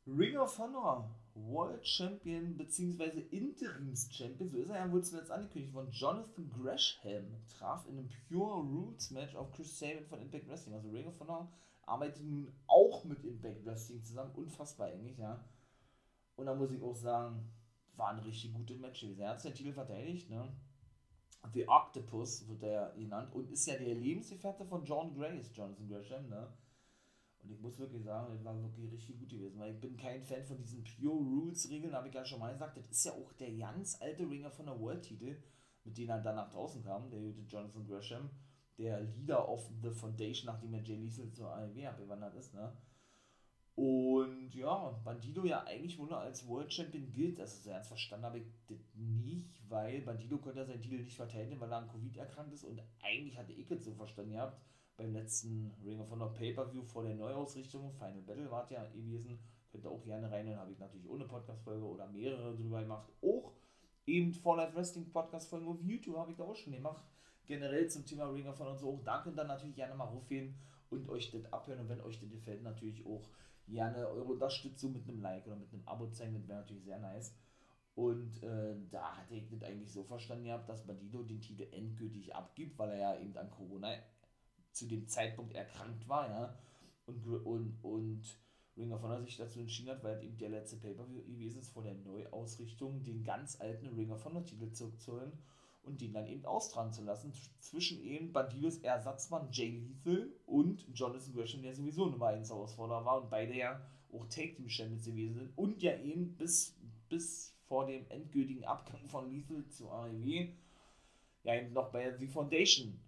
Ring of Honor World Champion bzw. Interims-Champion, so ist er ja wohl zuletzt angekündigt worden, Jonathan Gresham traf in einem Pure Roots Match auf Chris Sabin von Impact Wrestling. Also Ring of Honor arbeitet nun auch mit Impact Wrestling zusammen, unfassbar ähnlich, ja. Und da muss ich auch sagen, war ein richtig gutes Match gewesen. Er hat seinen Titel verteidigt, ne? The Octopus wird er genannt und ist ja der Lebensgefährte von John Grace, Jonathan Gresham, ne? Und ich muss wirklich sagen, das war wirklich richtig gut gewesen, weil ich bin kein Fan von diesen Pure Rules Regeln, habe ich ja schon mal gesagt. Das ist ja auch der ganz alte Ringer von der World Titel, mit dem er dann nach draußen kam, der gute Jonathan Gresham, der Leader of the Foundation, nachdem er Jay Liesel zur AEW abgewandert ist, ne? Und ja, Bandido ja eigentlich nur als World Champion gilt, also so ernst verstanden habe ich das nicht, weil Bandido konnte ja seinen Titel nicht verteidigen, weil er an Covid erkrankt ist und eigentlich hatte ich es so verstanden gehabt, beim letzten Ring of Honor Pay-Per-View vor der Neuausrichtung. Final Battle war ja gewesen. Könnt ihr auch gerne rein, dann habe ich natürlich ohne Podcast-Folge oder mehrere drüber gemacht. Auch eben For Life Wrestling Podcast-Folgen auf YouTube habe ich da auch schon gemacht. Generell zum Thema Ring of Honor und so. Auch da könnt ihr natürlich gerne mal rufen und euch das abhören. Und wenn euch das gefällt, natürlich auch gerne eure Unterstützung mit einem Like oder mit einem Abo zeigen. Das wäre natürlich sehr nice. Und äh, da hatte ich das eigentlich so verstanden gehabt, dass Bandido den Titel endgültig abgibt, weil er ja eben an Corona zu dem Zeitpunkt erkrankt war, ja. Und, und, und Ring of Honor sich dazu entschieden hat, weil eben der letzte Pay-Per-View gewesen ist, vor der Neuausrichtung den ganz alten Ring of Honor-Titel zurückzuholen und den dann eben austragen zu lassen, zwischen eben Bandidos Ersatzmann Jay Lethal und Jonathan Gresham, der sowieso Nummer 1 Herausforderer war und beide ja auch Take Team Champions gewesen sind und ja eben bis, bis vor dem endgültigen Abgang von Lethal zu AEW ja eben noch bei The Foundation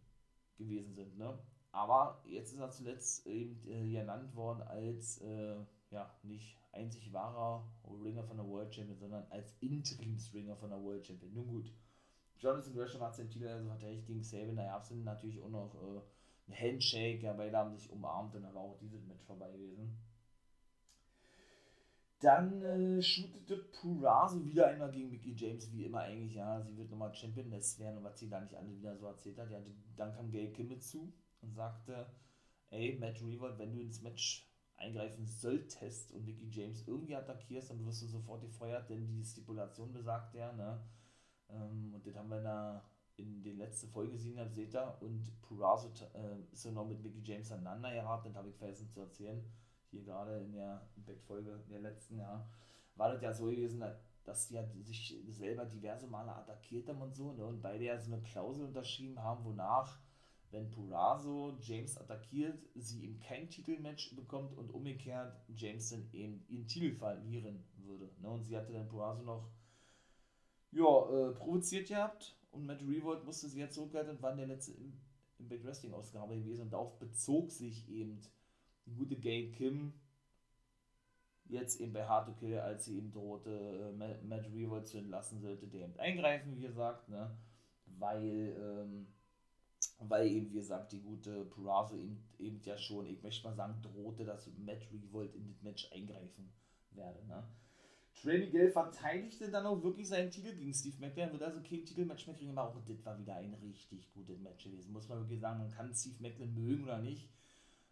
gewesen sind, ne? Aber jetzt ist er zuletzt eben äh, genannt worden als, äh, ja, nicht einzig wahrer Ringer von der World Champion, sondern als Interims-Ringer von der World Champion. Nun gut, Jonathan Gresham hat seinen Titel also verteidigt gegen Sabin, da gab es natürlich auch noch äh, ein Handshake, ja, beide haben sich umarmt und da war auch dieses Match vorbei gewesen. Dann äh, shootete Purazo wieder einmal gegen Mickey James, wie immer eigentlich, ja, sie wird nochmal Champion, das wäre noch was sie da nicht alle wieder so erzählt hat. Ja, dann kam Gail Kimmel zu, und sagte, ey, Matt Revolt, wenn du ins Match eingreifen solltest und Mickey James irgendwie attackierst, dann wirst du sofort gefeuert, denn die Stipulation besagt ja, ne? Ähm, und das haben wir in der letzten Folge gesehen, habt, seht ihr, und Purazo äh, ist ja noch mit Mickey James aneinander geraten, das habe ich vergessen zu erzählen, hier gerade in der Impact-Folge der letzten Jahr, war das ja so gewesen, dass die ja sich selber diverse Male attackiert haben und so, ne? und beide ja so eine Klausel unterschrieben haben, wonach wenn Purazo James attackiert, sie ihm kein Titelmatch bekommt und umgekehrt James dann eben ihren Titel verlieren würde. Ne? Und sie hatte dann Purazo noch ja, äh, provoziert gehabt und Matt Revolt musste sie ja zurückhalten und war in der letzte Impact Wrestling Ausgabe gewesen und darauf bezog sich eben die gute Gail Kim jetzt eben bei Hard to Kill, als sie ihm drohte, äh, Matt Revolt zu entlassen, sollte der eben eingreifen, wie gesagt, ne? weil ähm, weil eben, wie gesagt, die gute Purazo eben, eben ja schon, ich möchte mal sagen, drohte, dass Matt Revolt in das Match eingreifen werde. Ne? Trey Miguel verteidigte dann auch wirklich seinen Titel gegen Steve McMahon, wird also kein Titelmatch mehr kriegen, aber auch das war wieder ein richtig gutes Match gewesen. Muss man wirklich sagen, man kann Steve McMahon mögen oder nicht.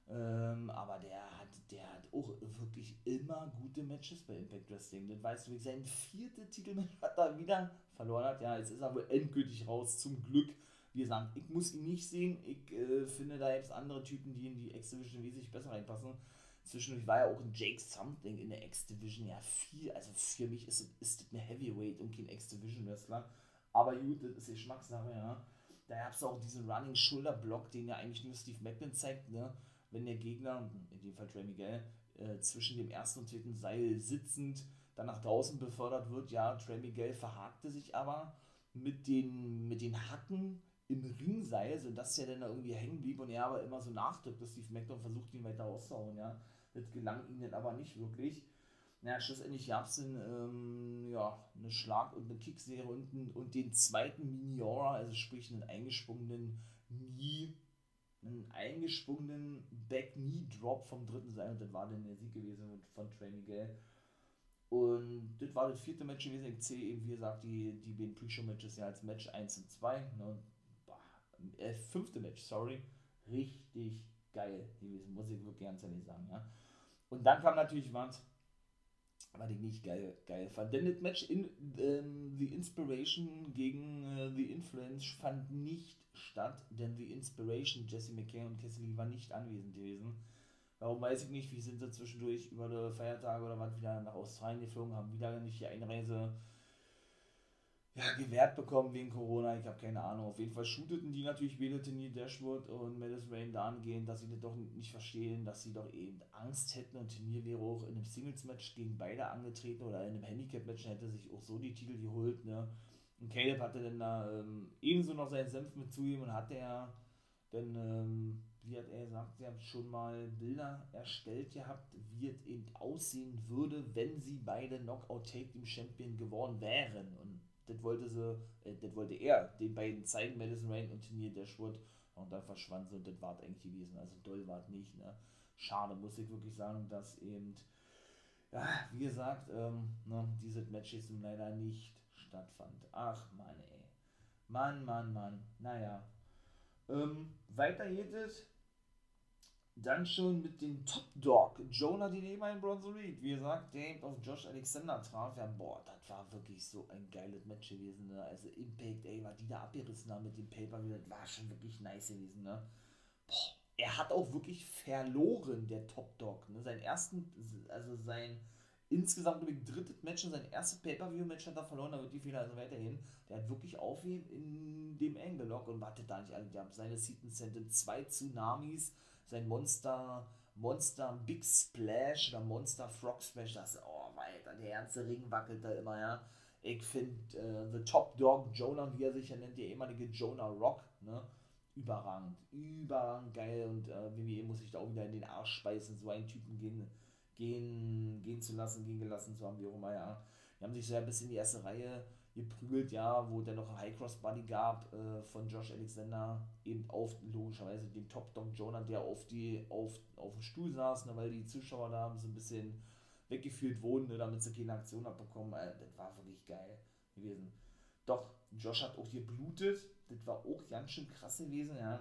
Ähm, aber der hat, der hat auch wirklich immer gute Matches bei Impact Wrestling. Das weißt du, sein viertes Titelmatch hat er wieder verloren hat. Ja, jetzt ist er wohl endgültig raus, zum Glück wie gesagt, ich muss ihn nicht sehen. Ich äh, finde da jetzt andere Typen, die in die X-Division wesentlich besser reinpassen. Zwischendurch war ja auch ein Jake Something in der X-Division ja viel. Also für mich ist, das eine Heavyweight und kein X-Division-Wrestler. Aber gut, das ist Geschmackssache, ja. Da gab es auch diesen Running Shoulder Block, den ja eigentlich nur Steve Macklin zeigt, ne? Wenn der Gegner, in dem Fall Trey Miguel, äh, zwischen dem ersten und zweiten Seil sitzend dann nach draußen befördert wird. Ja, Trey Miguel verhakte sich aber mit den, mit den Hacken im Ringseil, sodass er dann irgendwie hängen blieb und er aber immer so nachdrückt, dass Steve McDonald versucht, ihn weiter auszuhauen, ja. Das gelang ihm dann aber nicht wirklich. Ja, schlussendlich gab es dann ähm, ja, eine Schlag- und eine Kickserie und, und den zweiten Miniora, also sprich einen eingesprungenen Knee, einen eingesprungenen Back-Knee-Drop vom dritten Seil und das war dann der Sieg gewesen von Trey Miguel. Und das war das vierte Match gewesen. Ich zähle eben, wie gesagt, die, die beiden Pre-Show-Matches ja als Match 1 und 2. Ne? Äh, fünfte Match, sorry, richtig geil gewesen, muss ich wirklich ganz ehrlich sagen, ja. Und dann kam natürlich was, was ich nicht geil, geil fand. Denn das Match in ähm, The Inspiration gegen äh, The Influence fand nicht statt, denn The Inspiration, Jesse McKay und Cassie Lee waren nicht anwesend gewesen. Warum weiß ich nicht, wie sind sie zwischendurch über die Feiertage oder was wieder nach Australien geflogen, haben wieder nicht die Einreise ja, gewährt bekommen wegen Corona. Ich habe keine Ahnung. Auf jeden Fall shooteten die natürlich Belatini, Dashwood und Madison Rain dahingehend, dass sie das doch nicht verstehen, dass sie doch eben Angst hätten und Turnier wäre auch in einem Singles-Match gegen beide angetreten oder in einem Handicap-Match hätte sich auch so die Titel geholt. Ne? Und Caleb hatte dann da ähm, ebenso noch seinen Senf mit zugeben und hatte er dann, ähm, wie hat er gesagt, sie haben schon mal Bilder erstellt gehabt, wie es eben aussehen würde, wenn sie beide Knockout Take Team Champion geworden wären. Und das wollte sie, äh, das wollte er den beiden zeigen, Madison Rain und Turnier Dashwood. Und dann verschwand sie und das war eigentlich gewesen. Also doll war es nicht. Ne? Schade, muss ich wirklich sagen, dass eben, ja, wie gesagt, ähm, ne, dieses Match jetzt leider nicht stattfand. Ach Mann, ey. Mann, Mann, Mann. Naja. Ähm, weiter geht es dann schon mit dem Top Dog, Jonah Dinema in Bronze Reed. Wie gesagt, der eben auf Josh Alexander traf. Ja, boah, das war wirklich so ein geiles Match gewesen. Ne? Also Impact, ey, war die da abgerissen haben mit dem Paper, das war schon wirklich nice gewesen. Ne? Boah, er hat auch wirklich verloren, der Top Dog. Ne? Sein ersten, also sein insgesamt ich, drittes Match und sein erstes Pay-Per-View-Match hat er verloren, da wird die Fehler also weiterhin. Der hat wirklich aufgeheben in dem Angle-Lock und wartet da nicht alle. Die haben seine Seaton Sentence, zwei Tsunamis, sein Monster, Monster Big Splash oder Monster Frog Splash, das, oh, weiter, der ganze Ring wackelt da immer, ja. Ich finde äh, The Top Dog Jonah, wie er sich ja nennt, der ehemalige Jonah Rock, ne, überragend, überragend geil und äh, WWE muss sich da auch wieder in den Arsch speisen, so einen Typen gehen, gehen, gehen zu lassen, gehen gelassen zu haben, wie auch immer, ja. Die haben sich so ein bisschen in die erste Reihe geprügelt, ja, wo der noch High Cross Buddy gab äh, von Josh Alexander, eben auf logischerweise den Top Dog Jonah, der auf die auf, auf dem Stuhl saß, ne, weil die Zuschauer da so ein bisschen weggeführt wurden, ne, damit sie keine Aktion abbekommen. Äh, das war wirklich geil gewesen. Doch, Josh hat auch hier blutet, das war auch ganz schön krass gewesen, ja.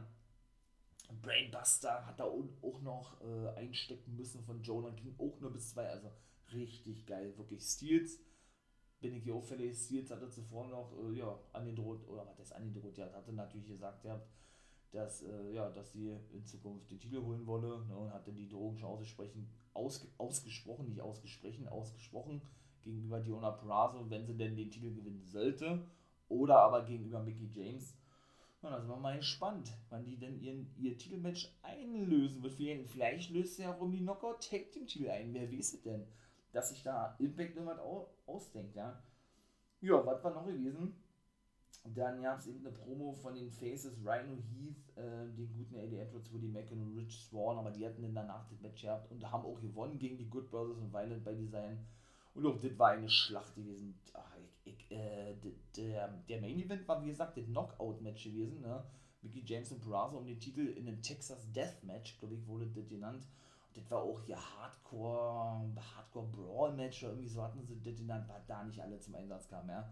Brainbuster hat da auch noch äh, einstecken müssen von Jonah, ging auch nur bis zwei, also richtig geil, wirklich Steals bin ich hier auffällig, Steels hatte zuvor noch, äh, ja, angedroht, oder was das angedroht, ja, hatte natürlich gesagt, ja, dass, äh, ja, dass sie in Zukunft den Titel holen wolle, ne, und hatte die Drohung schon ausgesprochen, ausge, ausgesprochen, nicht ausgesprochen, ausgesprochen, gegenüber Diona Prazo, wenn sie denn den Titel gewinnen sollte, oder aber gegenüber Mickey James. Und da sind mal gespannt, wann die denn ihren, ihr Titelmatch einlösen wird. Vielleicht löst ja auch um die Knockout Take Team Titel ein. Wer weiß es denn? Dass sich da Impact irgendwas ausdenkt, ja. Ja, was war noch gewesen? Dann gab es eben eine Promo von den Faces Rhino Heath, äh, den guten Eddie Edwards, Woody Mack und Rich Swan, aber die hatten dann danach das Match gehabt und haben auch gewonnen gegen die Good Brothers und Violent by Design. Und auch das war eine Schlacht gewesen. Ach, ich, ich, äh, der, der Main Event war, wie gesagt, das Knockout-Match gewesen. Ne? Mickey James und Peraza um den Titel in einem Texas Death Match, glaube ich, wurde das genannt. Das war auch hier Hardcore, Hardcore Brawl Match oder irgendwie so hatten sie das genannt, war da nicht alle zum Einsatz kamen, ja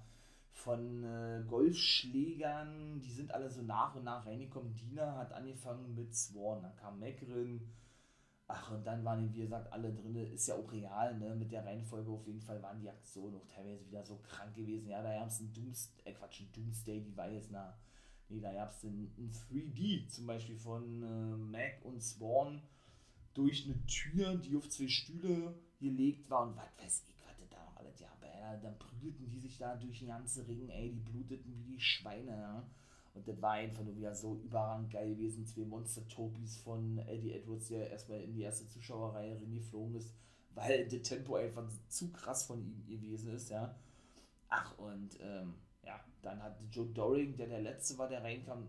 von äh, Golfschlägern, die sind alle so nach und nach reingekommen. Dina hat angefangen mit Swan, dann kam Macrin. Ach, und dann waren, wie gesagt, alle drin. Ist ja auch real, ne? Mit der Reihenfolge auf jeden Fall waren die Aktionen auch teilweise wieder so krank gewesen. Ja, da gab es ein Doomsday, äh, Quatsch, ein Doomsday Device, na. Nee, da gab es ein, ein 3D zum Beispiel von äh, Mac und Swan durch eine Tür, die auf zwei Stühle gelegt war und was weiß ich dann prügelten die sich da durch den ganzen Ring, ey, die bluteten wie die Schweine, ja. Und das war einfach nur wieder so überragend geil gewesen. Zwei Monster-Topis von Eddie Edwards, der erstmal in die erste Zuschauerreihe geflogen ist, weil das Tempo einfach zu krass von ihm gewesen ist, ja. Ach, und ähm, ja, dann hat Joe Doring, der der Letzte war, der reinkam,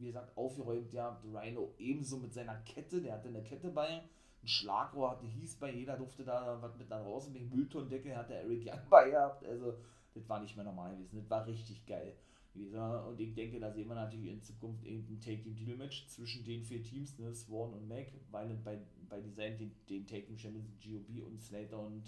wie gesagt, aufgeräumt, ja, Rhino ebenso mit seiner Kette, der hatte eine Kette bei, ein Schlagrohr hatte, hieß bei jeder, durfte da was mit nach draußen wegen Mülltondeckel, hatte Eric Young bei gehabt. Also, das war nicht mehr normal gewesen. Das war richtig geil. Und ich denke, da sehen wir natürlich in Zukunft irgendein Take-Team-Titel-Match zwischen den vier Teams, ne, Swan und Mac, weil bei, bei Design den, den Take-Team-Champions GOB und Slater und,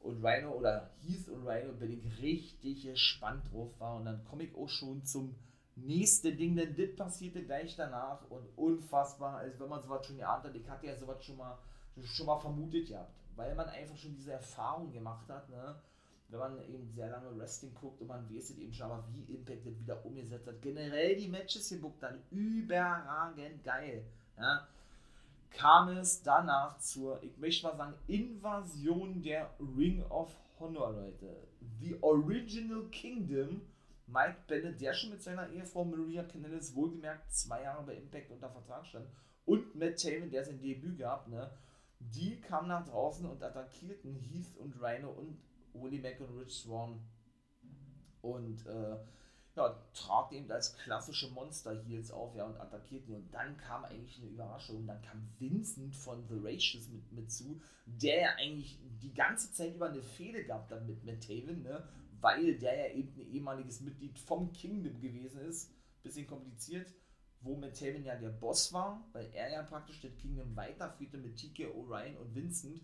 und Rhino oder Heath und Rhino bin ich richtig gespannt drauf war. Und dann komme ich auch schon zum nächste Ding, denn das passierte gleich danach und unfassbar, als wenn man sowas schon geahnt hat. Ich hatte ja sowas schon mal, schon mal vermutet gehabt, weil man einfach schon diese Erfahrung gemacht hat, ne? wenn man eben sehr lange Wrestling guckt und man weiß eben schon mal, wie Impact das wieder umgesetzt hat. Generell die Matches gebuckt dann überragend geil. Ja? Kam es danach zur, ich möchte mal sagen, Invasion der Ring of Honor, Leute. The Original Kingdom Mike Bennett, der schon mit seiner Ehefrau Maria Canellis wohlgemerkt zwei Jahre bei Impact unter Vertrag stand, und Matt Taven, der sein Debüt gab, ne, die kamen nach draußen und attackierten Heath und Rhino und Willie Mack und Rich Swan und äh, ja, trat eben als klassische Monster-Heels auf ja, und attackierten. Und dann kam eigentlich eine Überraschung. Dann kam Vincent von The Racious mit, mit zu, der ja eigentlich die ganze Zeit über eine Fehde gehabt hat mit Matt Taven, ne? Weil der ja eben ein ehemaliges Mitglied vom Kingdom gewesen ist. Bisschen kompliziert, wo Matt Taven ja der Boss war, weil er ja praktisch das Kingdom weiterführte mit TK O'Ryan und Vincent.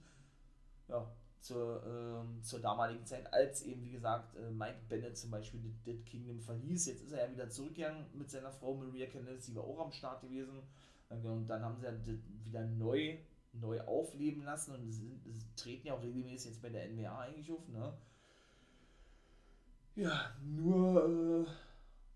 Ja, zur, ähm, zur damaligen Zeit, als eben, wie gesagt, äh, Mike Bennett zum Beispiel das Kingdom verließ. Jetzt ist er ja wieder zurückgegangen mit seiner Frau Maria Candice, die war auch am Start gewesen. Und dann haben sie ja wieder neu, neu aufleben lassen und sie treten ja auch regelmäßig jetzt bei der NWA eigentlich auf, ne? Ja, nur, äh,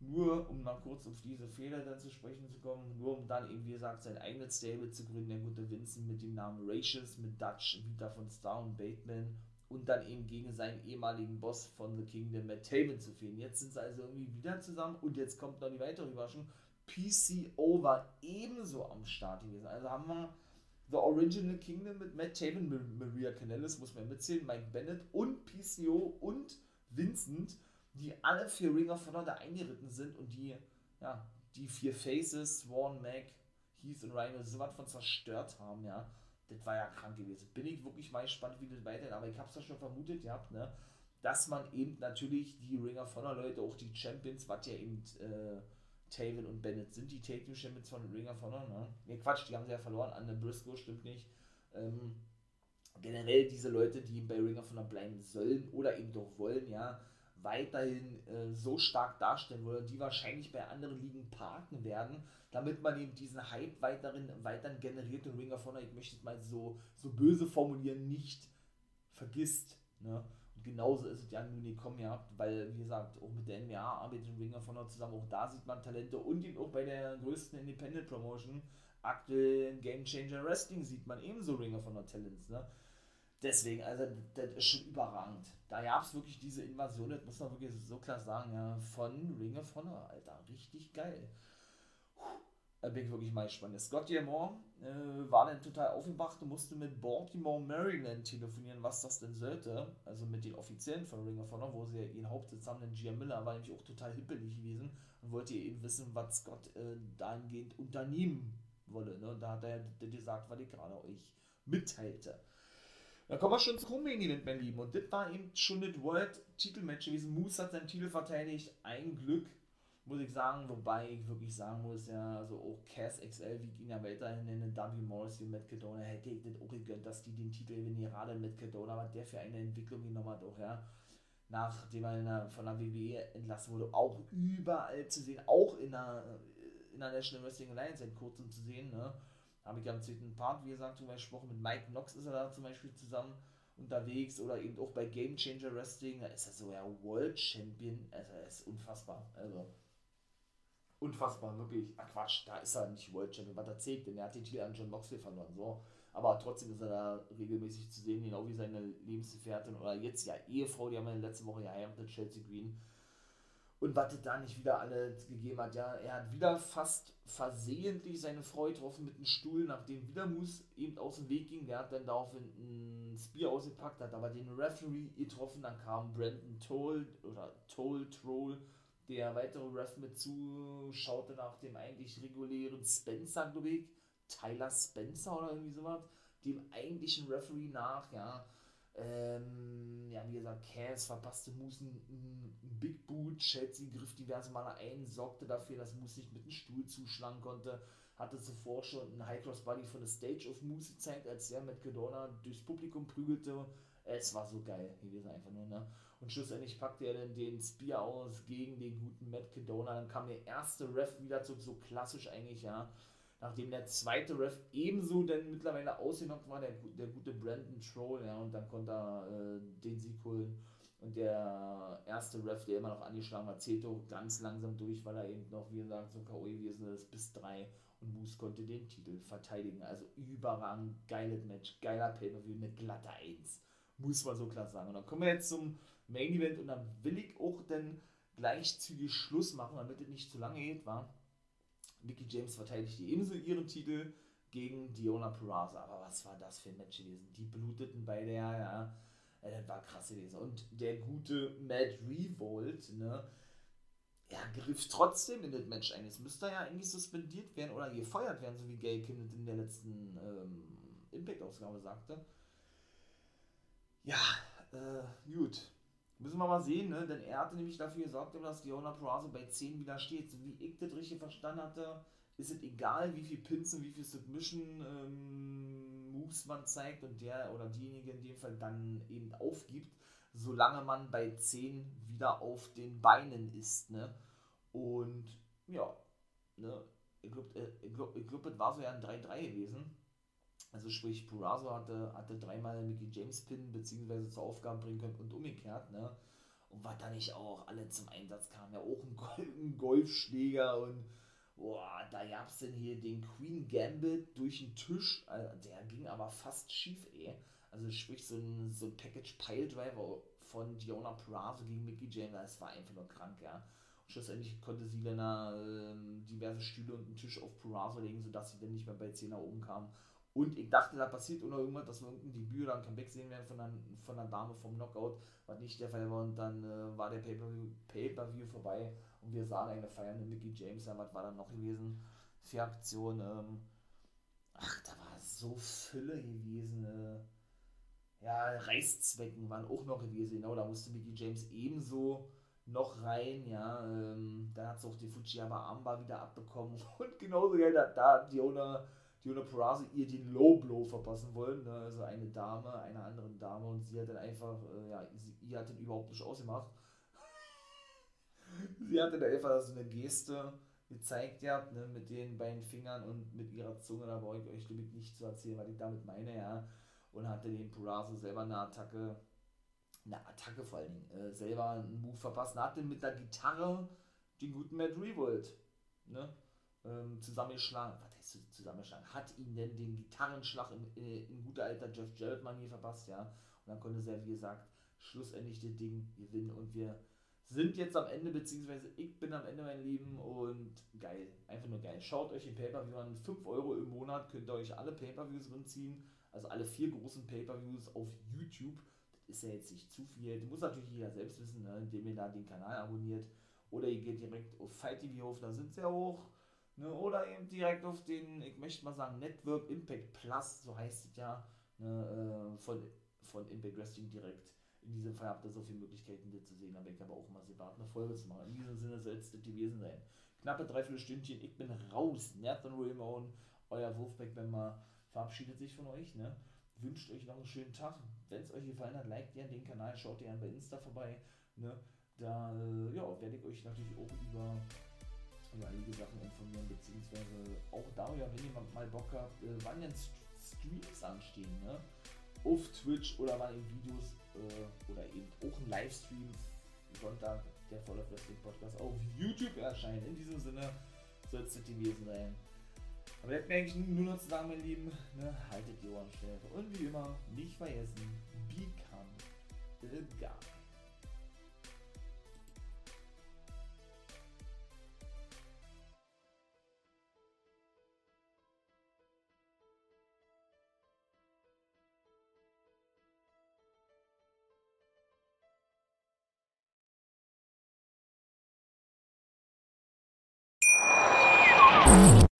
nur um mal kurz auf diese Fehler dann zu sprechen zu kommen, nur um dann eben, wie gesagt, sein eigenes Stable zu gründen, der gute Vincent mit dem Namen Ratius, mit Dutch, Vita von Star und Bateman und dann eben gegen seinen ehemaligen Boss von The Kingdom, Matt Taven, zu fehlen. Jetzt sind sie also irgendwie wieder zusammen und jetzt kommt noch die weitere Überraschung. PCO war ebenso am Start gewesen. Also haben wir The Original Kingdom mit Matt Taven, Maria Canellis, muss man mitzählen, Mike Bennett und PCO und Vincent, die alle für Ring of Honor da eingeritten sind und die, ja, die vier Faces, Swan, Mac, Heath und Rhino so was von zerstört haben, ja. Das war ja krank gewesen. Bin ich wirklich mal gespannt, wie das weitergeht, aber ich hab's ja schon vermutet gehabt, ne, dass man eben natürlich die Ring of Honor Leute, auch die Champions, was ja eben äh, Taven und Bennett sind, die Take Team Champions von Ring of Honor, ne? Ne, Quatsch, die haben sie ja verloren an der Briscoe, stimmt nicht. Ähm, generell diese Leute, die bei Ring of Honor bleiben sollen oder eben doch wollen, ja, weiterhin äh, so stark darstellen wollen, die wahrscheinlich bei anderen Ligen parken werden, damit man eben diesen Hype weiterhin, weiterhin generiert und Ring of Honor, ich möchte es mal so, so böse formulieren, nicht vergisst. Ne? Und genauso ist es ja nun gekommen, ja, weil, wie gesagt, auch mit der NWA arbeitet Ring of Honor zusammen, auch da sieht man Talente und eben auch bei der größten Independent Promotion, aktuell Game Changer Wrestling, sieht man ebenso Ring of Honor Talents. Ne? Deswegen, also das ist schon überragend. Da gab es wirklich diese Invasion, das muss man wirklich so klar sagen, ja, von Ring of Honor, Alter. Richtig geil. Da bin ich wirklich mal gespannt. Scott Diamond äh, war dann total aufgewacht und musste mit Baltimore, Maryland telefonieren, was das denn sollte. Also mit den Offiziellen von Ring of Honor, wo sie ihren Hauptsitz haben, den Gia Miller, war nämlich auch total hippelig gewesen und wollte eben wissen, was Scott äh, dahingehend unternehmen wolle. Ne? Und da hat er gesagt, was ich gerade euch mitteilte. Dann kommen wir schon zum Main Event, mein Lieben. Und das war eben schon das World-Titelmatch gewesen. Moose hat seinen Titel verteidigt. Ein Glück muss ich sagen, wobei ich wirklich sagen muss, ja, also auch Cass XL, wie ich ihn ja weiterhin nenne, W. Morrissey und Matt Cadona, hätte ich das auch gegönnt, dass die den Titel gewinnen, gerade mit Cadona, was der für eine Entwicklung genommen hat, auch, ja, nachdem er von der WWE entlassen wurde, auch überall zu sehen, auch in der, in der National Wrestling Alliance seit kurzem zu sehen, ne, habe ich am zweiten Part, wie gesagt, zum Beispiel gesprochen, mit Mike Knox ist er da zum Beispiel zusammen unterwegs oder eben auch bei Game Changer Wrestling, da ist er so ja World Champion, also er ist unfassbar, also unfassbar, wirklich. Ach Quatsch, da ist er nicht World Champion. Was erzählt denn? Er hat den Titel an John Moxley verloren. So. Aber trotzdem ist er da regelmäßig zu sehen, genau wie seine Lebensgefährtin oder jetzt ja Ehefrau, die haben wir letzten Woche geheiratet, Chelsea Green. Und was da nicht wieder alles gegeben hat, ja, er hat wieder fast versehentlich seine Frau getroffen mit einem Stuhl, nachdem wieder Moose eben aus dem Weg ging. Der hat dann daraufhin ein Spear ausgepackt, hat aber den Referee getroffen, dann kam Brandon Toll oder Toll Troll der weitere Ref mit zuschaute nach dem eigentlich regulären Spencer, glaube ich, Tyler Spencer oder irgendwie sowas, dem eigentlichen Referee nach, ja. Ähm, ja, wie gesagt, Cass verpasste Moose ein Big Boot, Chelsea griff diverse Male ein, sorgte dafür, dass Moose nicht mit dem Stuhl zuschlagen konnte, hatte zuvor schon einen High Cross Body von der Stage of Moose gezeigt, als er mit Gedona durchs Publikum prügelte. Es war so geil gewesen, einfach nur, ne? Und schlussendlich packte er dann den Spear aus gegen den guten Matt Cadona. Dann kam der erste Ref wieder zurück, so klassisch eigentlich, ja. Nachdem der zweite Ref ebenso dann mittlerweile ausgenockt war, der, der gute Brandon Troll, ja, und dann konnte er äh, den Sieg holen. Und der erste Ref, der immer noch angeschlagen war, zählte ganz langsam durch, weil er eben noch, wie gesagt, so K.O. gewesen ist, bis drei. Und Moose konnte den Titel verteidigen. Also überragend, geiles Match, geiler Pay-Per-View, eine glatte Eins. Muss man so klar sagen. Und dann kommen wir jetzt zum Main Event und dann will ich auch dann gleich zügig Schluss machen, damit es nicht zu lange geht, war. Mickey James verteidigte ebenso ihren Titel gegen Diona Peraza. Aber was war das für ein Match gewesen? Die bluteten bei der, ja, das war krass gewesen. Und der gute Mad Revolt, ne, er griff trotzdem in das Match ein. Es müsste ja eigentlich suspendiert werden oder gefeuert werden, so wie Gay Kim in der letzten ähm, Impact-Ausgabe sagte. Ja, äh, gut. Müssen wir mal sehen, ne? denn er hatte nämlich dafür gesorgt, dass Diona Peraza bei 10 wieder steht. So wie ich das richtig verstanden hatte, ist es egal, wie viel Pinsen, wie viel Submission ähm, Moves man zeigt und der oder diejenige in dem Fall dann eben aufgibt, solange man bei 10 wieder auf den Beinen ist. Ne? Und ja, ne? ich glaube, äh, glaub, ich glaub, es war so ja ein 3-3 gewesen. Also sprich, Purazo hatte, hatte dreimal Mickey James Pin beziehungsweise zur Aufgabe bringen können und umgekehrt, ne? Und was da nicht auch alle zum Einsatz kam, ja auch ein, ein Golfschläger und boah, da gab es denn hier den Queen Gambit durch den Tisch, also der ging aber fast schief, ey. Also sprich, so ein, so ein Package Piledriver von Diona Purazo gegen Mickey James, das war einfach nur krank, ja. Und schlussendlich konnte sie dann äh, diverse Stühle und einen Tisch auf Purazo legen, sodass sie dann nicht mehr bei 10 nach oben kam und ich dachte, da passiert oder irgendwas, dass wir irgendein Debüt oder ein Comeback sehen werden von, einer, von einer Dame vom Knockout, was nicht der Fall war. Und dann äh, war der Pay-Per-View Pay vorbei und wir sahen eine feiernde Mickey James. Ja, was war dann noch gewesen für Aktion? Ähm, ach, da war so Fülle gewesen. Äh, ja, Reißzwecken waren auch noch gewesen. Genau, da musste Mickey James ebenso noch rein, ja, ähm, dann hat sie auch die Fujiyama Armbar wieder abbekommen und genauso, ja, da, da hat Diona Diona Peraza ihr den Low Blow verpassen wollen. Ne? Also eine Dame, einer anderen Dame und sie hat dann einfach, äh, ja, sie, ihr hat den überhaupt nicht ausgemacht. sie hat dann einfach so eine Geste gezeigt gehabt, ne, mit den beiden Fingern und mit ihrer Zunge, da brauche ich euch damit nicht zu erzählen, was ich damit meine, ja. Und hatte den Purazo selber eine Attacke, eine Attacke vor allen Dingen, äh, selber einen Move verpasst, und hatte mit der Gitarre den guten Matt Revolt, ne, ähm, zusammengeschlagen, was heißt zusammengeschlagen, hat ihn denn den Gitarrenschlag in, äh, in guter alter Jeff Jarrett hier verpasst, ja. Und dann konnte er, wie gesagt, schlussendlich das Ding gewinnen und wir sind jetzt am Ende, beziehungsweise ich bin am Ende, mein Lieben, und geil, einfach nur geil. Schaut euch den Pay-Per-View an, 5 Euro im Monat könnt ihr euch alle Pay-Per-Views runterziehen, also alle vier großen Pay-Per-Views auf YouTube. Das ist ja jetzt nicht zu viel, das muss natürlich jeder selbst wissen, ne, indem ihr da den Kanal abonniert. Oder ihr geht direkt auf Fight TV auf, da sind ja hoch. Ne, oder eben direkt auf den, ich möchte mal sagen, Network Impact Plus, so heißt es ja, ne, äh, von, von Impact Wrestling direkt in diesem Fall habt ihr so viele Möglichkeiten, das zu sehen, aber ich habe auch mal separat eine Folge zu machen. In diesem Sinne soll es das gewesen sein. Knappe dreiviertel Stündchen, ich bin raus. Nathan Ramon, euer Wolfpack-Member, verabschiedet sich von euch. Ne? Wünscht euch noch einen schönen Tag. Wenn es euch gefallen hat, liked gerne den Kanal, schaut gerne bei Insta vorbei. Ne? Da äh, ja, werde ich euch natürlich auch über, über einige Sachen informieren, beziehungsweise auch da, ja, wenn jemand mal Bock habt, äh, wann jetzt Streams anstehen. Ne? Auf Twitch oder wann in Videos äh, oder eben auch ein Livestream Sonntag, der Voller Wrestling Podcast auf YouTube erscheint. In diesem Sinne soll es das gewesen sein. Aber bleibt mir eigentlich nur noch zu sagen, meine Lieben, ne, haltet die Ohren steif. Und wie immer, nicht vergessen, become the guy.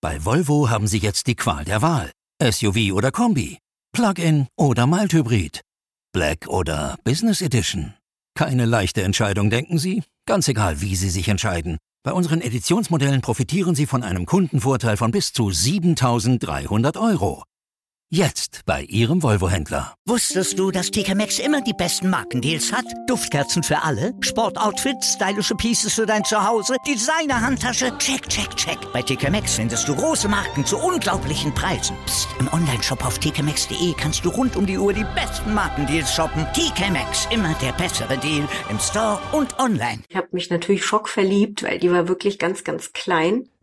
Bei Volvo haben Sie jetzt die Qual der Wahl. SUV oder Kombi, Plug-in oder Mild-Hybrid, Black oder Business Edition. Keine leichte Entscheidung, denken Sie? Ganz egal, wie Sie sich entscheiden. Bei unseren Editionsmodellen profitieren Sie von einem Kundenvorteil von bis zu 7300 Euro. Jetzt bei Ihrem Volvo-Händler. Wusstest du, dass TK Maxx immer die besten Markendeals hat? Duftkerzen für alle, Sportoutfits, stylische Pieces für dein Zuhause, Designer-Handtasche, check, check, check. Bei TK Maxx findest du große Marken zu unglaublichen Preisen. Psst. im Onlineshop auf tkmaxx.de kannst du rund um die Uhr die besten Markendeals shoppen. TK Maxx, immer der bessere Deal im Store und online. Ich habe mich natürlich schockverliebt, weil die war wirklich ganz, ganz klein.